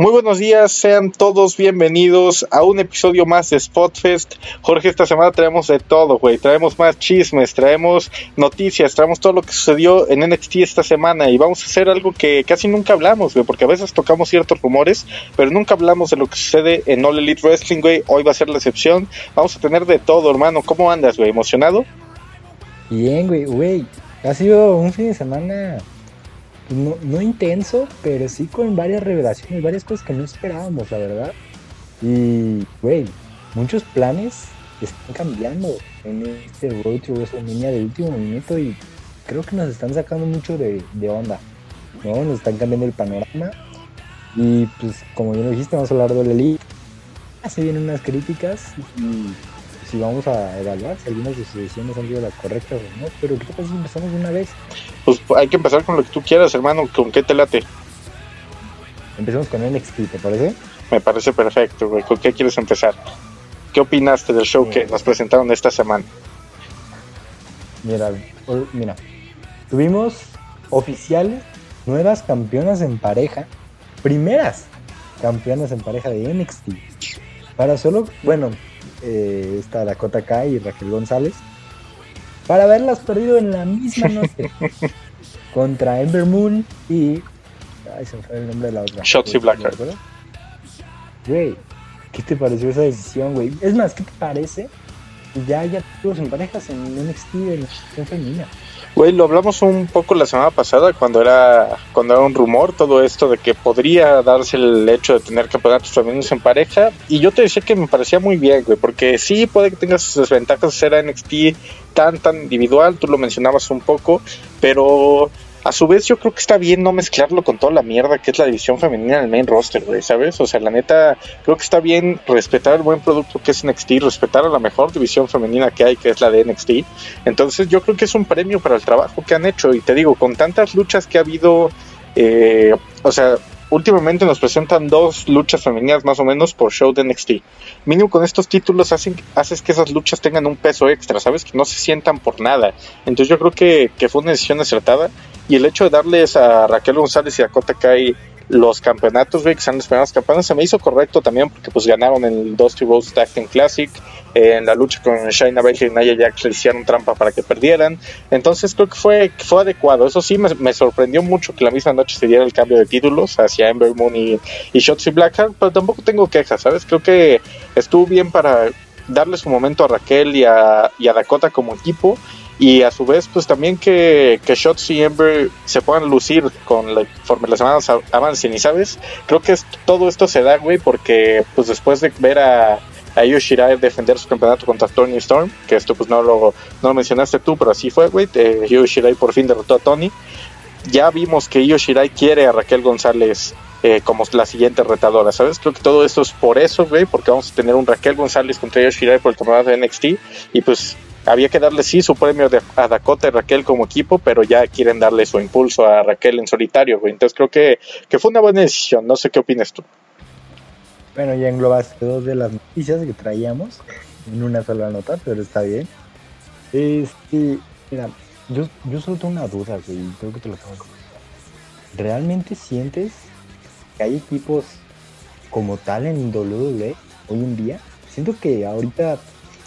Muy buenos días, sean todos bienvenidos a un episodio más de Spotfest. Jorge, esta semana traemos de todo, güey. Traemos más chismes, traemos noticias, traemos todo lo que sucedió en NXT esta semana y vamos a hacer algo que casi nunca hablamos, güey, porque a veces tocamos ciertos rumores, pero nunca hablamos de lo que sucede en All Elite Wrestling, güey. Hoy va a ser la excepción. Vamos a tener de todo, hermano. ¿Cómo andas, güey? ¿Emocionado? Bien, güey, güey. Ha sido un fin de semana no, no intenso, pero sí con varias revelaciones, varias cosas que no esperábamos, la verdad. Y, güey, muchos planes están cambiando en este Road to WrestleMania del último minuto y creo que nos están sacando mucho de, de onda, ¿no? Nos están cambiando el panorama. Y pues, como ya lo dijiste, vamos a hablar de la Elite. Se vienen unas críticas y si vamos a evaluar si algunas de sus decisiones han sido las correctas o no. Pero ¿qué pasa si empezamos de una vez? Pues hay que empezar con lo que tú quieras, hermano. ¿Con qué te late? Empecemos con NXT, ¿te parece? Me parece perfecto, güey. ¿Con qué quieres empezar? ¿Qué opinaste del show que nos presentaron esta semana? Mira, mira, tuvimos oficiales nuevas campeonas en pareja, primeras campeonas en pareja de NXT. Para solo, bueno, eh, está Dakota Kai y Raquel González, para haberlas perdido en la misma noche contra Ember Moon y. Ay, se me fue el nombre de la otra. Shotzi Blackheart. Güey, ¿qué te pareció esa decisión, güey? Es más, ¿qué te parece? Ya ya todos en parejas en NXT de la femenina. Güey, lo hablamos un poco la semana pasada cuando era cuando era un rumor todo esto de que podría darse el hecho de tener campeonatos femeninos en pareja. Y yo te decía que me parecía muy bien, güey, porque sí puede que tengas sus desventajas ser NXT tan tan individual, tú lo mencionabas un poco, pero a su vez, yo creo que está bien no mezclarlo con toda la mierda que es la división femenina en el main roster, güey, ¿sabes? O sea, la neta, creo que está bien respetar el buen producto que es NXT, respetar a la mejor división femenina que hay, que es la de NXT. Entonces, yo creo que es un premio para el trabajo que han hecho. Y te digo, con tantas luchas que ha habido, eh, o sea, últimamente nos presentan dos luchas femeninas más o menos por show de NXT. Mínimo con estos títulos hacen, haces que esas luchas tengan un peso extra, ¿sabes? Que no se sientan por nada. Entonces yo creo que fue una decisión acertada. Y el hecho de darles a Raquel González y a Dakota Kai los campeonatos, güey, que sean las primeras campeonas, se me hizo correcto también porque pues ganaron el Dusty Rose Tag Classic, en la lucha con Shayna Baszler y Nia Jax le hicieron trampa para que perdieran, entonces creo que fue, fue adecuado, eso sí, me, me, sorprendió mucho que la misma noche se diera el cambio de títulos hacia Ember Moon y, y Shotzi Blackheart, pero tampoco tengo quejas, ¿sabes? Creo que estuvo bien para darle su momento a Raquel y a, y a Dakota como equipo y a su vez pues también que, que Shots y Ember se puedan lucir con la, conforme las semanas avancen y sabes creo que es, todo esto se da güey porque pues después de ver a a Io Shirai defender su campeonato contra Tony Storm, que esto pues no lo, no lo mencionaste tú, pero así fue, güey, eh, Io Shirai por fin derrotó a Tony. Ya vimos que Io Shirai quiere a Raquel González eh, como la siguiente retadora, ¿sabes? Creo que todo esto es por eso, güey, porque vamos a tener un Raquel González contra Io Shirai por el campeonato de NXT y pues había que darle sí su premio de, a Dakota y Raquel como equipo, pero ya quieren darle su impulso a Raquel en solitario, güey. Entonces creo que, que fue una buena decisión. No sé qué opinas tú. Bueno, ya englobaste dos de las noticias que traíamos en una sola nota, pero está bien. Este, mira, yo, yo solo tengo una duda, güey, creo que te lo tengo que ¿Realmente sientes que hay equipos como tal en WWE hoy en día? Siento que ahorita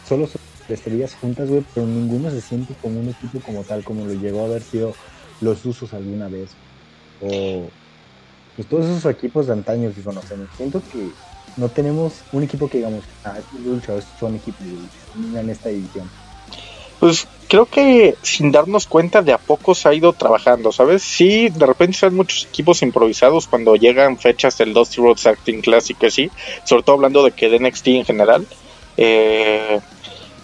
solo son estrellas juntas, güey, pero ninguno se siente como un equipo como tal, como lo llegó a haber sido los usos alguna vez. O pues todos esos equipos de antaño que conocemos. Siento que no tenemos un equipo que digamos, ah, estos luchadores son equipos en esta división. Pues creo que sin darnos cuenta de a poco se ha ido trabajando, ¿sabes? Sí, de repente se muchos equipos improvisados cuando llegan fechas del Dusty Roads Acting Classic, así, sobre todo hablando de que de NXT en general. Eh,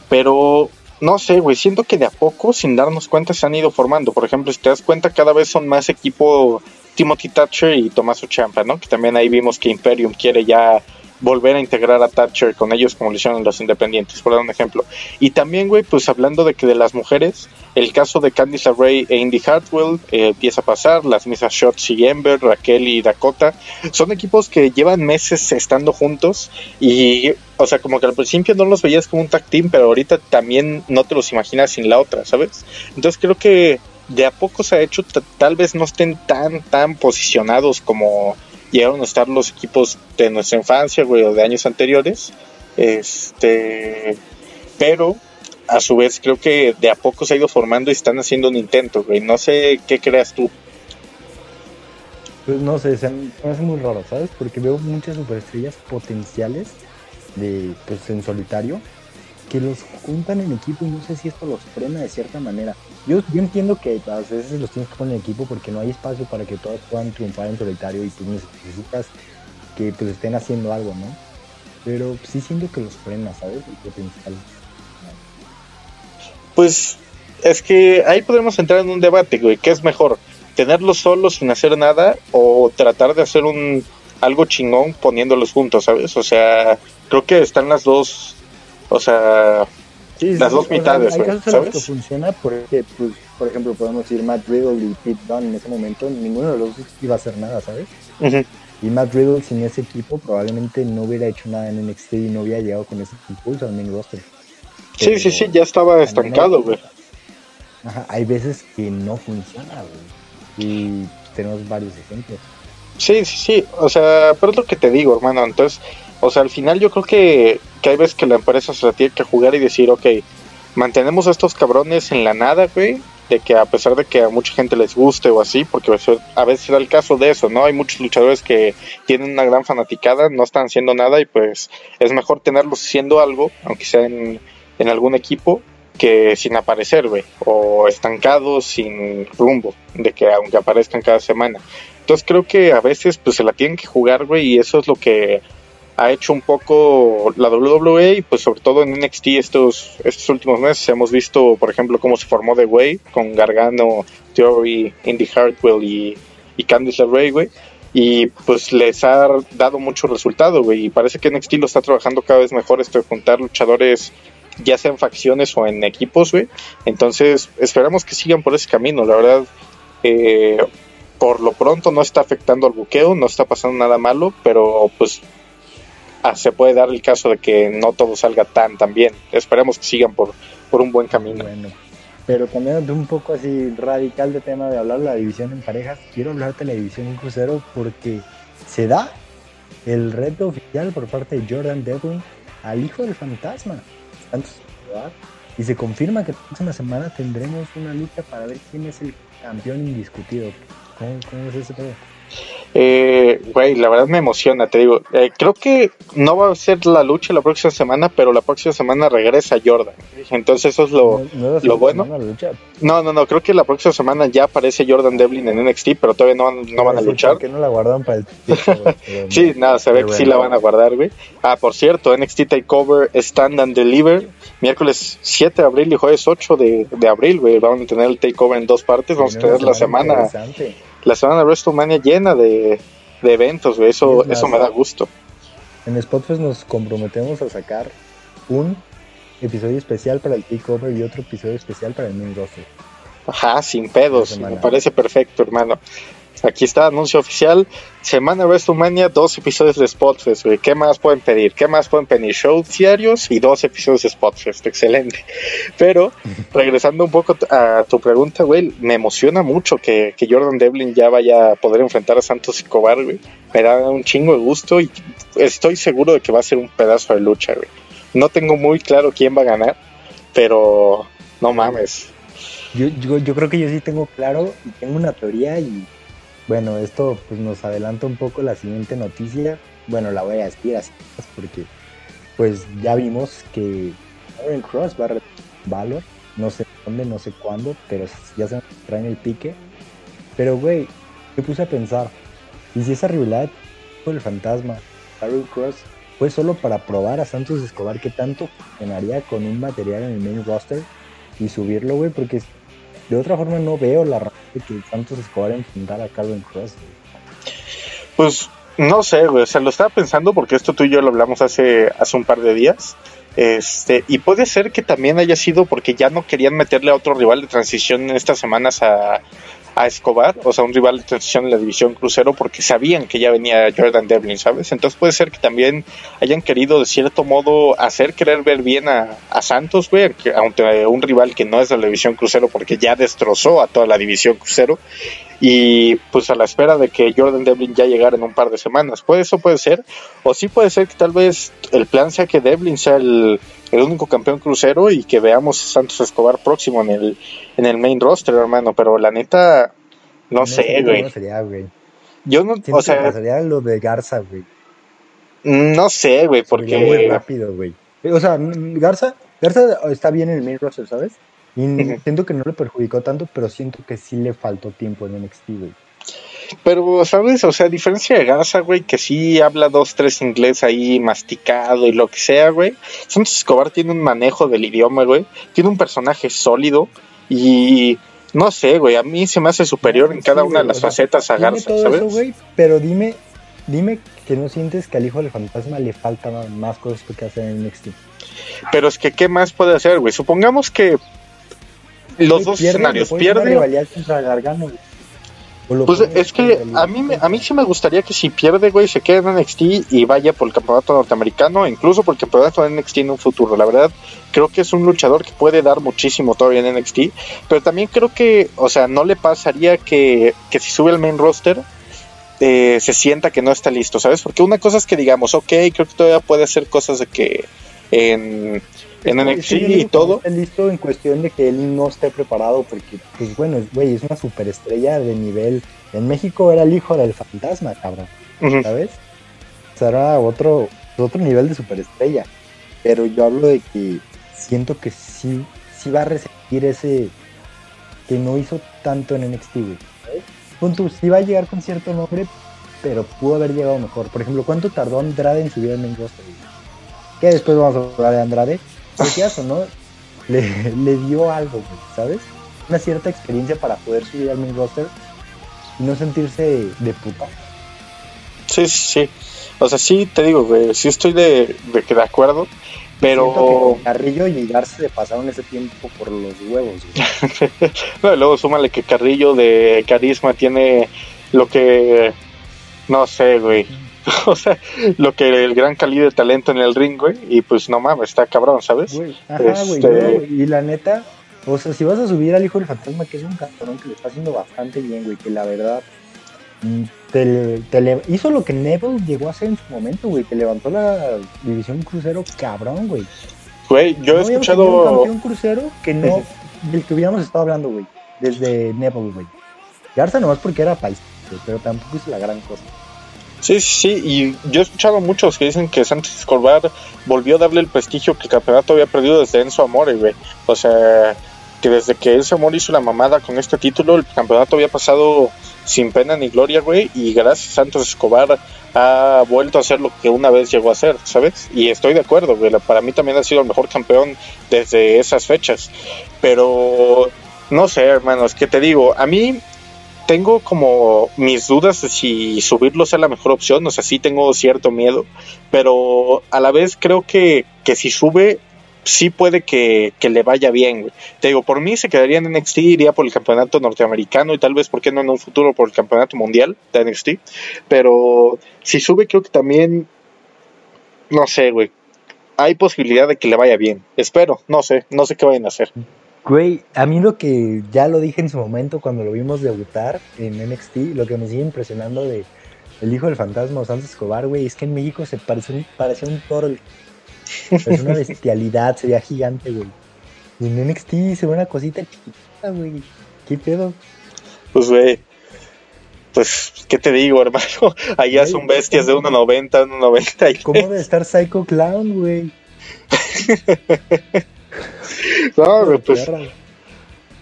pero no sé, güey, siento que de a poco, sin darnos cuenta, se han ido formando. Por ejemplo, si te das cuenta, cada vez son más equipo Timothy Thatcher y Tommaso Ciampa, ¿no? Que también ahí vimos que Imperium quiere ya volver a integrar a Thatcher con ellos como lo hicieron los independientes, por dar un ejemplo. Y también, güey, pues hablando de que de las mujeres, el caso de Candice LeRae e Indy Hartwell eh, empieza a pasar, las mismas Shots y Ember, Raquel y Dakota, son equipos que llevan meses estando juntos y, o sea, como que al principio no los veías como un tag team, pero ahorita también no te los imaginas sin la otra, ¿sabes? Entonces creo que de a poco se ha hecho, tal vez no estén tan, tan posicionados como llegaron a estar los equipos de nuestra infancia, güey, o de años anteriores. Este, pero a su vez creo que de a poco se ha ido formando y están haciendo un intento, güey. No sé qué creas tú. Pues no sé, se me hace muy raro, ¿sabes? Porque veo muchas superestrellas potenciales de, pues, en solitario que los juntan en equipo y no sé si esto los frena de cierta manera. Yo, yo entiendo que a veces los tienes que poner en equipo porque no hay espacio para que todos puedan triunfar en solitario y tú necesitas que pues estén haciendo algo, ¿no? Pero sí siento que los frena, ¿sabes? El potencial. Pues es que ahí podemos entrar en un debate, güey. ¿Qué es mejor? ¿Tenerlos solos sin hacer nada o tratar de hacer un algo chingón poniéndolos juntos, ¿sabes? O sea, creo que están las dos, o sea, las dos mitades. Hay casos que funciona porque, pues, por ejemplo, podemos decir Matt Riddle y Pete Dunne en ese momento, ninguno de los dos iba a hacer nada, ¿sabes? Y Matt Riddle sin ese equipo probablemente no hubiera hecho nada en NXT y no hubiera llegado con ese impulso al main roster. Sí, sí, sí, ya estaba estancado, güey. Ajá, hay veces que no funciona, güey. Y tenemos varios ejemplos. Sí, sí, sí. O sea, pero es lo que te digo, hermano. Entonces, o sea, al final yo creo que, que hay veces que la empresa se la tiene que jugar y decir, ok, mantenemos a estos cabrones en la nada, güey. De que a pesar de que a mucha gente les guste o así, porque a veces era el caso de eso, ¿no? Hay muchos luchadores que tienen una gran fanaticada, no están haciendo nada y pues es mejor tenerlos haciendo algo, aunque sea en, en algún equipo que sin aparecer, güey, o estancados sin rumbo, de que aunque aparezcan cada semana. Entonces creo que a veces pues se la tienen que jugar, güey, y eso es lo que ha hecho un poco la WWE y pues sobre todo en NXT estos, estos últimos meses hemos visto, por ejemplo, cómo se formó The Way con Gargano, Theory, Indy Hartwell y, y Candice LeRae, güey. Y pues les ha dado mucho resultado, güey. Y parece que NXT lo está trabajando cada vez mejor esto de juntar luchadores ya sea en facciones o en equipos, güey. Entonces, esperamos que sigan por ese camino. La verdad, eh, por lo pronto no está afectando al buqueo, no está pasando nada malo, pero pues ah, se puede dar el caso de que no todo salga tan, tan bien. Esperemos que sigan por, por un buen camino. Bueno, pero cambiando un poco así radical de tema de hablar de la división en parejas, quiero hablarte de la división en crucero porque se da el reto oficial por parte de Jordan Devlin al hijo del fantasma y se confirma que la próxima semana tendremos una lucha para ver quién es el campeón indiscutido. ¿Cómo, cómo es ese pedo? Eh, güey, la verdad me emociona, te digo. Eh, creo que no va a ser la lucha la próxima semana, pero la próxima semana regresa Jordan. Entonces eso es lo, lo bueno. No, no, no, creo que la próxima semana ya aparece Jordan Devlin en NXT, pero todavía no, no van a luchar. que no la guardan para el Sí, nada, se ve que sí la van a guardar, güey. Ah, por cierto, NXT Takeover Stand and Deliver, miércoles 7 de abril y jueves 8 de, de abril, güey. Vamos a tener el Takeover en dos partes, vamos a tener la semana la semana de WrestleMania llena de, eventos, Eso, eso me da gusto. En Spotfest nos comprometemos a sacar un episodio especial para el takeover y otro episodio especial para el main roster. Ajá, sin pedos. Me parece perfecto, hermano. Aquí está, anuncio oficial. Semana WrestleMania, dos episodios de Spotfest, güey. ¿Qué más pueden pedir? ¿Qué más pueden pedir? Shows diarios y dos episodios de Spotfest. Excelente. Pero, regresando un poco a tu pregunta, güey, me emociona mucho que, Jordan Devlin ya vaya a poder enfrentar a Santos Escobar, güey. Me da un chingo de gusto y estoy seguro de que va a ser un pedazo de lucha, güey. No tengo muy claro quién va a ganar, pero no mames. Yo, yo, yo creo que yo sí tengo claro y tengo una teoría y bueno, esto pues nos adelanta un poco la siguiente noticia. Bueno, la voy a decir así porque pues ya vimos que Aaron Cross va a Valor, no sé dónde, no sé cuándo, pero ya se traen el pique. Pero güey, me puse a pensar, ¿y si esa rivalidad con el fantasma, Aaron Cross, fue solo para probar a Santos Escobar que tanto funcionaría con un material en el main roster y subirlo, güey? Porque de otra forma no veo la razón de que Santos Escobar enfrentar a Calvin Cross. Pues no sé, güey, o sea, lo estaba pensando porque esto tú y yo lo hablamos hace, hace un par de días. Este, y puede ser que también haya sido porque ya no querían meterle a otro rival de transición en estas semanas a, a Escobar, o sea, un rival de transición en la división crucero, porque sabían que ya venía Jordan Devlin, ¿sabes? Entonces puede ser que también hayan querido, de cierto modo, hacer querer ver bien a, Santos, güey, aunque un rival que no es de la división crucero, porque ya destrozó a toda la división crucero. Y pues a la espera de que Jordan Devlin ya llegara en un par de semanas. Puede eso puede ser, o sí puede ser que tal vez el plan sea que Devlin sea el, único campeón crucero y que veamos a Santos Escobar próximo en el, en el main roster, hermano, pero la neta, no, sé, güey. Yo no, o sea, sería lo de Garza, güey. No sé, güey, porque... Muy rápido, güey. O sea, Garza, Garza está bien en el main roster, ¿sabes? Y siento que no le perjudicó tanto, pero siento que sí le faltó tiempo en NXT, güey. Pero, ¿sabes? O sea, a diferencia de Garza, güey, que sí habla dos, tres inglés ahí masticado y lo que sea, güey. Santos Escobar tiene un manejo del idioma, güey. Tiene un personaje sólido y no sé, güey, a mí se me hace superior en cada una de las facetas a Garza, ¿sabes? güey, pero dime, dime que no sientes que al hijo del fantasma le faltan más cosas que hacer en NXT. Pero es que, ¿qué más puede hacer, güey? Supongamos que los dos escenarios pierde. Pues es que a mí, a mí sí me gustaría que si pierde, güey, se quede en NXT y vaya por el campeonato norteamericano, incluso por el campeonato de NXT en un futuro. La verdad, creo que es un luchador que puede dar muchísimo todavía en NXT, pero también creo que, o sea, no le pasaría que, que si sube al main roster, eh, se sienta que no está listo, ¿sabes? Porque una cosa es que digamos, ok, creo que todavía puede hacer cosas de que en en NXT y todo. Está listo en cuestión de que él no esté preparado porque, pues bueno, güey, es una superestrella de nivel. En México era el hijo del fantasma, cabrón. ¿Sabes? O sea, era otro, otro nivel de superestrella. Pero yo hablo de que siento que sí, sí va a resentir ese que no hizo tanto en NXT, güey. Punto, sí va a llegar con cierto nombre, pero pudo haber llegado mejor. Por ejemplo, ¿cuánto tardó Andrade en subir al main roster? Que después vamos a hablar de Andrade eso, ¿no? Le, dio algo, ¿sabes? Una cierta experiencia para poder subir al main roster y no sentirse de puta. Sí, sí, sí. O sea, sí, te digo, güey, sí estoy de, de, acuerdo, pero... Carrillo y Garza se pasaron ese tiempo por los huevos. no, y luego súmale que Carrillo de carisma tiene lo que... No sé, güey o sea, lo que el gran calibre de talento en el ring, güey, y pues no mames, está cabrón, ¿sabes? ajá, güey, este, y la neta, o sea, si vas a subir al hijo del fantasma, que es un cabrón que le está haciendo bastante bien, güey, que la verdad mm, te, hizo lo que Neville llegó a hacer en su momento, güey, que levantó la división crucero cabrón, güey. Güey, yo he escuchado... Un campeón crucero que no, del que hubiéramos estado hablando, güey, desde Neville, güey. Garza nomás porque era país, pero tampoco hizo la gran cosa. Sí, sí, y yo he escuchado muchos que dicen que Santos Escobar volvió a darle el prestigio que el campeonato había perdido desde Enzo Amore, güey. O sea, que desde que Enzo Amore hizo la mamada con este título, el campeonato había pasado sin pena ni gloria, güey, y gracias a Santos Escobar ha vuelto a hacer lo que una vez llegó a ser, ¿sabes? Y estoy de acuerdo, güey, para mí también ha sido el mejor campeón desde esas fechas. Pero, no sé, hermanos, que te digo, a mí tengo como mis dudas de si subirlo sea la mejor opción, o sea, sí tengo cierto miedo, pero a la vez creo que, que si sube, sí puede que, le vaya bien, Te digo, por mí se quedaría en NXT, iría por el campeonato norteamericano y tal vez, ¿por qué no en un futuro por el campeonato mundial de NXT? Pero si sube, creo que también, no sé, güey, hay posibilidad de que le vaya bien. Espero, no sé, no sé qué vayan a hacer. Güey, a mí lo que ya lo dije en su momento cuando lo vimos debutar en NXT, lo que me sigue impresionando de El Hijo del Fantasma o Santos Escobar, güey, es que en México se parecía un, parecía un toro. Es una bestialidad, se veía gigante, güey. Y en NXT se ve una cosita chiquita, güey. ¿Qué pedo? Pues, güey, pues, ¿qué te digo, hermano? Allá son bestias de 1.90, 1.90. ¿Cómo debe estar Psycho Clown, güey? no, pues,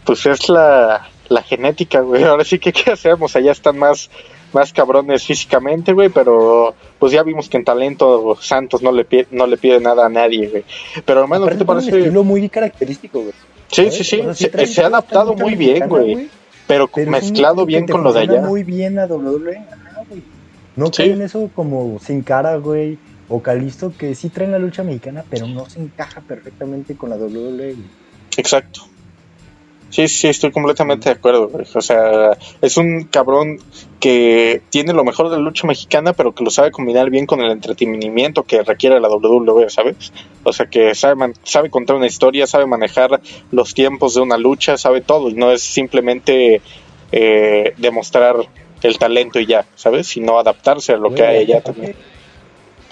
pues es la, la genética, güey. Ahora sí que, ¿qué hacemos? Allá están más, más cabrones físicamente, güey, pero pues ya vimos que en talento Santos no le pide, no le pide nada a nadie, güey. Pero hermano, ¿qué te parece? Un estilo muy característico, güey. Sí, sí, sí, se, ha adaptado muy bien, güey. Pero, mezclado bien con lo de allá. muy bien a WWE. No sí. eso como sin cara, güey o Calisto que sí traen la lucha mexicana, pero no se encaja perfectamente con la WWE. Exacto. Sí, sí, estoy completamente de acuerdo. O sea, es un cabrón que tiene lo mejor de la lucha mexicana, pero que lo sabe combinar bien con el entretenimiento que requiere la WWE, ¿sabes? O sea, que sabe, sabe contar una historia, sabe manejar los tiempos de una lucha, sabe todo, y no es simplemente eh, demostrar el talento y ya, ¿sabes? Sino adaptarse a lo que hay allá también.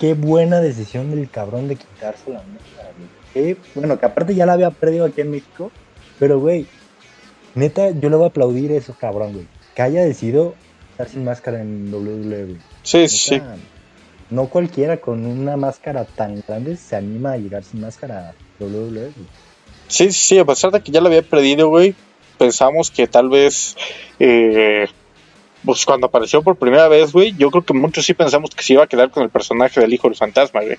Qué buena decisión del cabrón de quitarse la máscara, güey. bueno, que aparte ya la había perdido aquí en México, pero güey, neta, yo le voy a aplaudir a eso, cabrón, güey. Que haya decidido estar sin máscara en WWE. Sí, sí. No cualquiera con una máscara tan grande se anima a llegar sin máscara a WWE. Sí, sí, a pesar de que ya la había perdido, güey, pensamos que tal vez, eh, pues cuando apareció por primera vez, güey, yo creo que muchos sí pensamos que se iba a quedar con el personaje del Hijo del Fantasma, güey.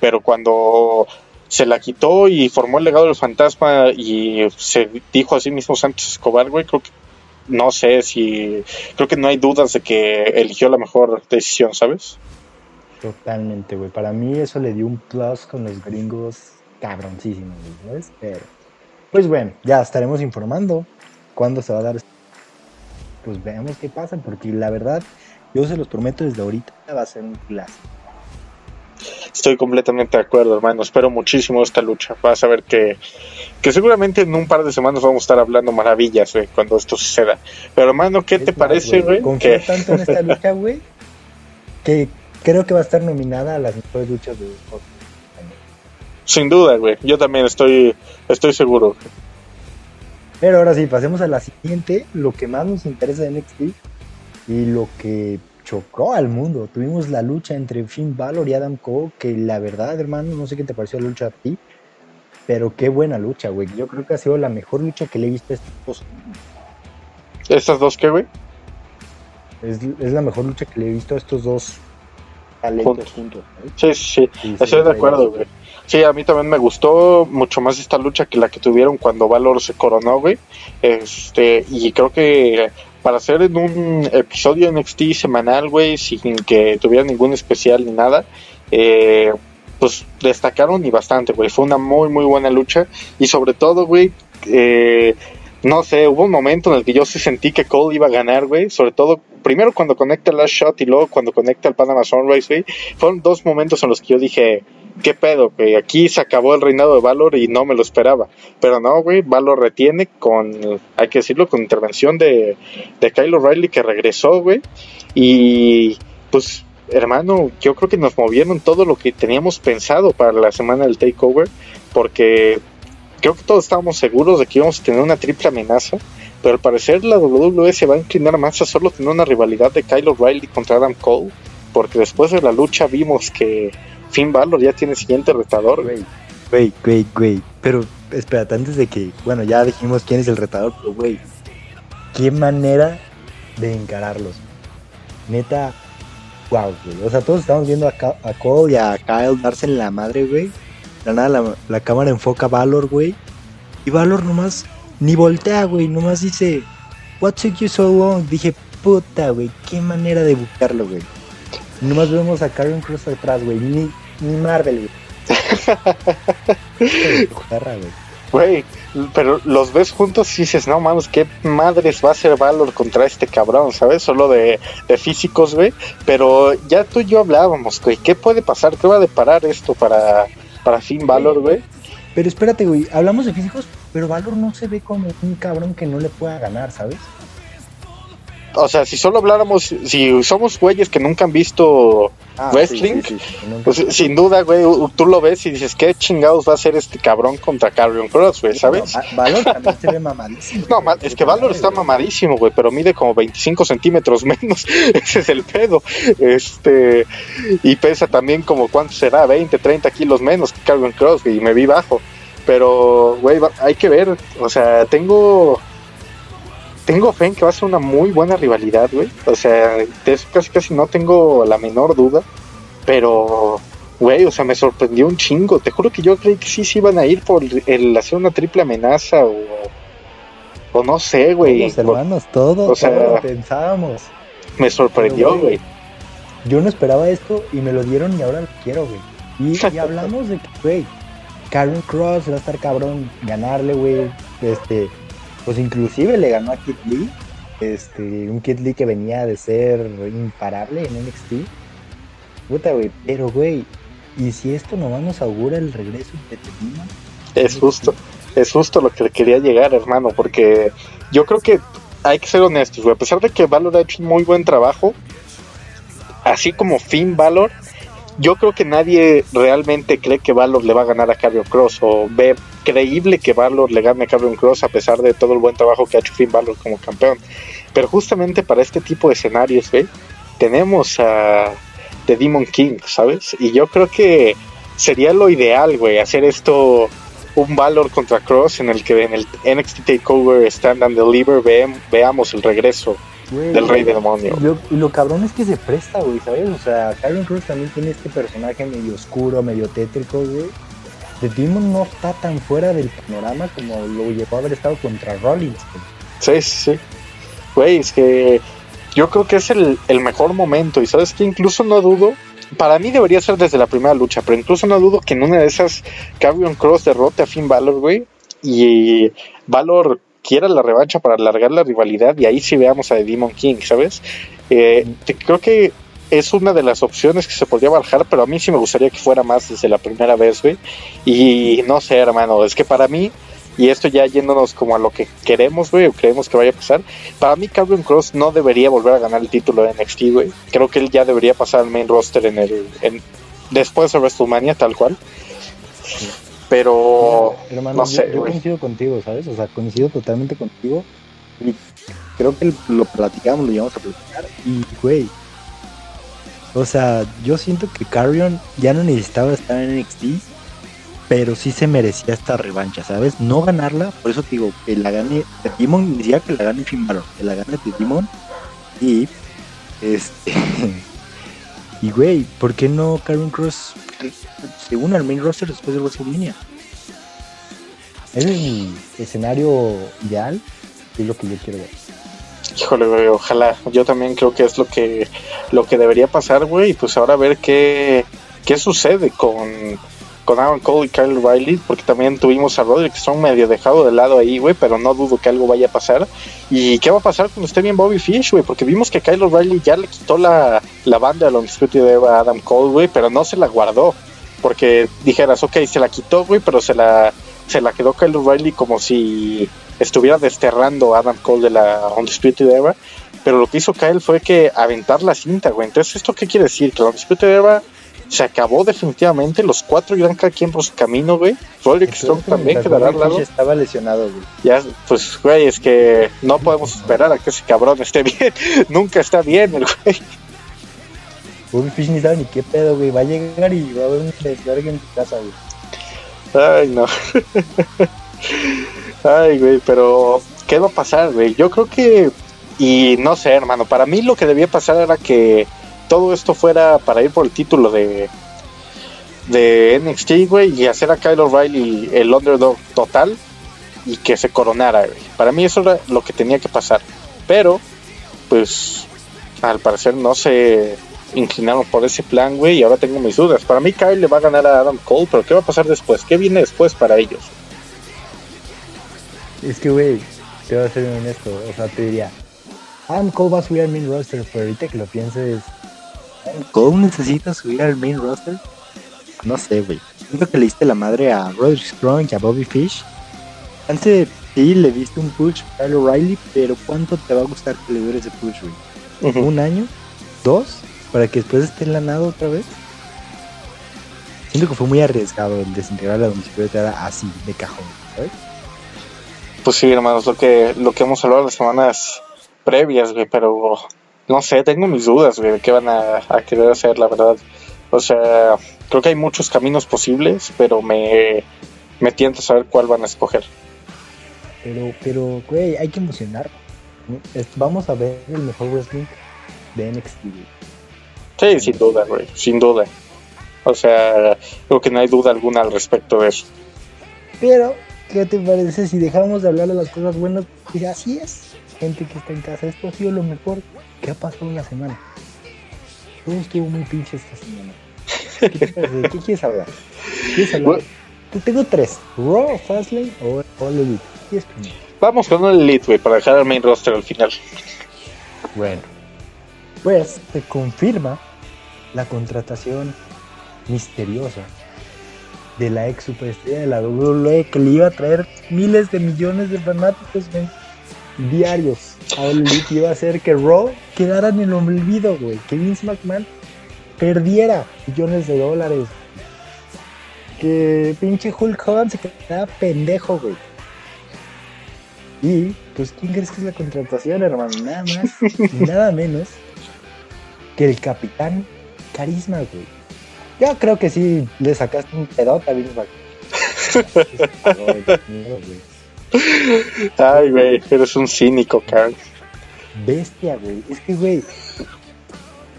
Pero cuando se la quitó y formó el legado del fantasma y se dijo a sí mismo Santos Escobar, güey, creo que no sé si creo que no hay dudas de que eligió la mejor decisión, ¿sabes? Totalmente, güey. Para mí eso le dio un plus con los gringos cabroncísimo, ¿sabes? Pero, pues bueno, ya estaremos informando cuándo se va a dar. Pues veamos qué pasa, porque la verdad, yo se los prometo desde ahorita, va a ser un clásico. Estoy completamente de acuerdo, hermano. Espero muchísimo esta lucha. Vas a ver que, que seguramente en un par de semanas vamos a estar hablando maravillas, güey, cuando esto suceda. Pero, hermano, ¿qué te parece, güey? Confío tanto en esta lucha, güey, que creo que va a estar nominada a las mejores luchas de Sin duda, güey. Yo también estoy, estoy seguro. Pero ahora sí, pasemos a la siguiente. Lo que más nos interesa de NXT y lo que chocó al mundo. Tuvimos la lucha entre Finn Balor y Adam Cole, que la verdad, hermano, no sé qué te pareció la lucha a ti, pero qué buena lucha, güey. Yo creo que ha sido la mejor lucha que le he visto a estos dos. ¿Estas dos qué, güey? Es, la mejor lucha que le he visto a estos dos talentos juntos. Sí, sí, sí. Estoy de acuerdo, güey. Sí, a mí también me gustó mucho más esta lucha que la que tuvieron cuando Valor se coronó, güey. Este, y creo que para hacer en un episodio NXT semanal, güey, sin que tuviera ningún especial ni nada, eh, pues destacaron y bastante, güey. Fue una muy, muy buena lucha. Y sobre todo, güey, eh, no sé, hubo un momento en el que yo sí sentí que Cole iba a ganar, güey. Sobre todo, primero cuando conecta el last shot y luego cuando conecta el Panama Sunrise, güey. Fueron dos momentos en los que yo dije, ¿qué pedo, güey? Aquí se acabó el reinado de Valor y no me lo esperaba. Pero no, güey, Valor retiene con, hay que decirlo, con intervención de, de Kyle O'Reilly que regresó, güey. Y pues, hermano, yo creo que nos movieron todo lo que teníamos pensado para la semana del takeover, porque creo que todos estábamos seguros de que íbamos a tener una triple amenaza. Pero al parecer la WWE se va a inclinar más a solo tener una rivalidad de Kyle O'Reilly contra Adam Cole, porque después de la lucha vimos que Finn Balor ya tiene siguiente retador. Güey, güey, güey, güey. Pero espérate, antes de que, bueno, ya dijimos quién es el retador, pero güey, qué manera de encararlos. Neta, wow, güey. O sea, todos estamos viendo a, Cole y a Kyle darse en la madre, güey. La nada, la, cámara enfoca a Valor, güey. Y Valor nomás ni voltea, güey. Nomás dice, What took you so long? Dije, puta, güey. Qué manera de buscarlo, güey. Nomás vemos a Karen Cross atrás, güey. Ni, ni Marvel, güey. pero los ves juntos y dices, no mames, qué madres va a ser Valor contra este cabrón, ¿sabes? Solo de, físicos, güey. Pero ya tú y yo hablábamos, güey, ¿qué puede pasar? ¿Qué va a deparar esto para, para Finn Valor, güey? Pero espérate, güey, hablamos de físicos, pero Valor no se ve como un cabrón que no le pueda ganar, ¿sabes? O sea, si solo habláramos, si somos güeyes que nunca han visto ah, wrestling, pues sin duda, güey, tú lo ves y dices, ¿qué chingados va a hacer este cabrón contra Carrion Cross, güey, ¿sabes? Valor también se ve mamadísimo. No, es que Valor está mamadísimo, güey, pero mide como 25 centímetros menos, ese es el pedo, este, y pesa también como, ¿cuánto será? 20, 30 kilos menos que Carrion Cross, y me vi bajo, pero, güey, hay que ver, o sea, tengo tengo fe en que va a ser una muy buena rivalidad, güey. O sea, de eso casi casi no tengo la menor duda. Pero, güey, o sea, me sorprendió un chingo. Te juro que yo creí que sí se iban a ir por el hacer una triple amenaza o, o no sé, güey. Los hermanos, todo, o sea, pensábamos. Me sorprendió, güey. Yo no esperaba esto y me lo dieron y ahora lo quiero, güey. Y, y hablamos de que, güey, Karen Cross va a estar cabrón ganarle, güey. Este, pues inclusive le ganó a Kid Lee, este, un Kid Lee que venía de ser imparable en NXT. Puta, güey, pero güey, ¿y si esto nomás nos augura el regreso de Es justo, es justo lo que quería llegar, hermano, porque yo creo que hay que ser honestos, güey. A pesar de que Valor ha hecho un muy buen trabajo, así como Finn Valor, yo creo que nadie realmente cree que Valor le va a ganar a Carrion Cross o ve creíble que Valor le gane a Carrion Cross a pesar de todo el buen trabajo que ha hecho Finn Valor como campeón. Pero justamente para este tipo de escenarios, güey, tenemos a The Demon King, ¿sabes? Y yo creo que sería lo ideal, güey, hacer esto un Valor contra Cross en el que en el NXT Takeover Stand and Deliver veamos el regreso del Rey de Demonio. y lo cabrón es que se presta, güey, ¿sabes? O sea, Karen Cross también tiene este personaje medio oscuro, medio tétrico, güey. The Demon no está tan fuera del panorama como lo llevó a haber estado contra Rollins. Sí, sí, sí. Güey, es que yo creo que es el, el mejor momento. Y sabes que incluso no dudo para mí debería ser desde la primera lucha, pero incluso no dudo que en una de esas Carrion Cross derrote a Finn Balor, güey, y Valor quiera la revancha para alargar la rivalidad y ahí sí veamos a Demon King, ¿sabes? Eh, creo que es una de las opciones que se podría barajar, pero a mí sí me gustaría que fuera más desde la primera vez, güey. Y no sé, hermano, es que para mí y esto ya yéndonos como a lo que queremos, güey, o creemos que vaya a pasar. Para mí, Calvin Cross no debería volver a ganar el título de NXT, güey. Creo que él ya debería pasar al main roster en el. En, después de WrestleMania, tal cual. Pero. no sé, yo, coincido contigo, ¿sabes? O sea, coincido totalmente contigo. Y creo que lo platicamos, lo llevamos a platicar. Y, güey. O sea, yo siento que Carrion ya no necesitaba estar en NXT pero sí se merecía esta revancha, ¿sabes? No ganarla, por eso te digo, que la gane Demon, decía que la gane Finn Balor, que la gane Demon y este y güey, ¿por qué no Karen Cross se une al main roster después de WrestleMania? Es el escenario ideal, es lo que yo quiero ver. Híjole, güey, ojalá. Yo también creo que es lo que lo que debería pasar, güey, y pues ahora a ver qué qué sucede con con Aaron Cole y Kyle Riley, porque también tuvimos a Roderick son medio dejado de lado ahí, güey, pero no dudo que algo vaya a pasar. ¿Y qué va a pasar cuando esté bien Bobby Fish, güey? Porque vimos que Kyle Riley ya le quitó la, la banda a de Adam Cole, güey, pero no se la guardó. Porque dijeras, ok, se la quitó, güey, pero se la, se la quedó Kyle Riley como si estuviera desterrando a Adam Cole de la Undisputed Era. Pero lo que hizo Kyle fue que aventar la cinta, güey. Entonces, ¿esto qué quiere decir? Que la Undisputed Era se acabó definitivamente. Los cuatro irán cada quien por su camino, güey. Roderick Strong también quedará al lado. Estaba lesionado, güey. Ya, pues, güey, es que no podemos esperar a que ese cabrón esté bien. Nunca está bien el güey. Bobby Fish ni sabe ni qué pedo, güey. Va a llegar y va a haber un desvergue en tu casa, güey. Ay, no. Ay, güey, pero ¿qué va a pasar, güey? Yo creo que, y no sé, hermano, para mí lo que debía pasar era que todo esto fuera para ir por el título de de NXT, güey, y hacer a Kyle O'Reilly el underdog total y que se coronara, güey. Para mí eso era lo que tenía que pasar. Pero, pues, al parecer no se inclinaron por ese plan, güey, y ahora tengo mis dudas. Para mí Kyle le va a ganar a Adam Cole, pero ¿qué va a pasar después? ¿Qué viene después para ellos? Es que, güey, te voy a ser honesto, o sea, te diría, Adam Cole va a subir al main roster, pero ahorita que lo pienses, ¿Cómo necesitas subir al main roster? No sé, güey. Siento que le diste la madre a Roderick Strong y a Bobby Fish. Antes sí le diste un push a Kyle O'Reilly, pero ¿cuánto te va a gustar que le dure ese push, güey? ¿Un año? ¿Dos? ¿Para que después esté enlanado otra vez? Siento que fue muy arriesgado el desintegrar la era así, de cajón, ¿sabes? Pues sí, hermanos, lo que, lo que hemos hablado las semanas previas, güey, pero no sé, tengo mis dudas, de qué van a, querer hacer, la verdad. O sea, creo que hay muchos caminos posibles, pero me, me tiento a saber cuál van a escoger. Pero, pero, güey, hay que emocionar. Vamos a ver el mejor wrestling de NXT. Sí, sin duda, güey, sin duda. O sea, creo que no hay duda alguna al respecto de eso. Pero, ¿qué te parece si dejamos de hablar de las cosas buenas? Y así es, gente que está en casa, esto ha sido lo mejor ¿Qué ha pasado en la semana? Todo estuvo muy pinche esta semana. ¿Qué, ¿Qué quieres hablar? ¿Quieres hablar? Tengo tres: Raw, Fastlane o All Elite. ¿Qué es primero? Vamos con un Elite, güey, para dejar el main roster al final. Bueno, pues se confirma la contratación misteriosa de la ex superestrella de la WWE que le iba a traer miles de millones de fanáticos, güey. Diarios a All Elite iba a hacer que Raw quedara en el olvido, güey. Que Vince McMahon perdiera millones de dólares. Que pinche Hulk Hogan se quedara pendejo, güey. Y, pues, ¿quién crees que es la contratación, hermano? Nada más y nada menos que el Capitán Carisma, güey. Yo creo que sí le sacaste un pedote a Vince McMahon. Ay, güey, eres un cínico, cabrón. Bestia, güey. Es que, güey,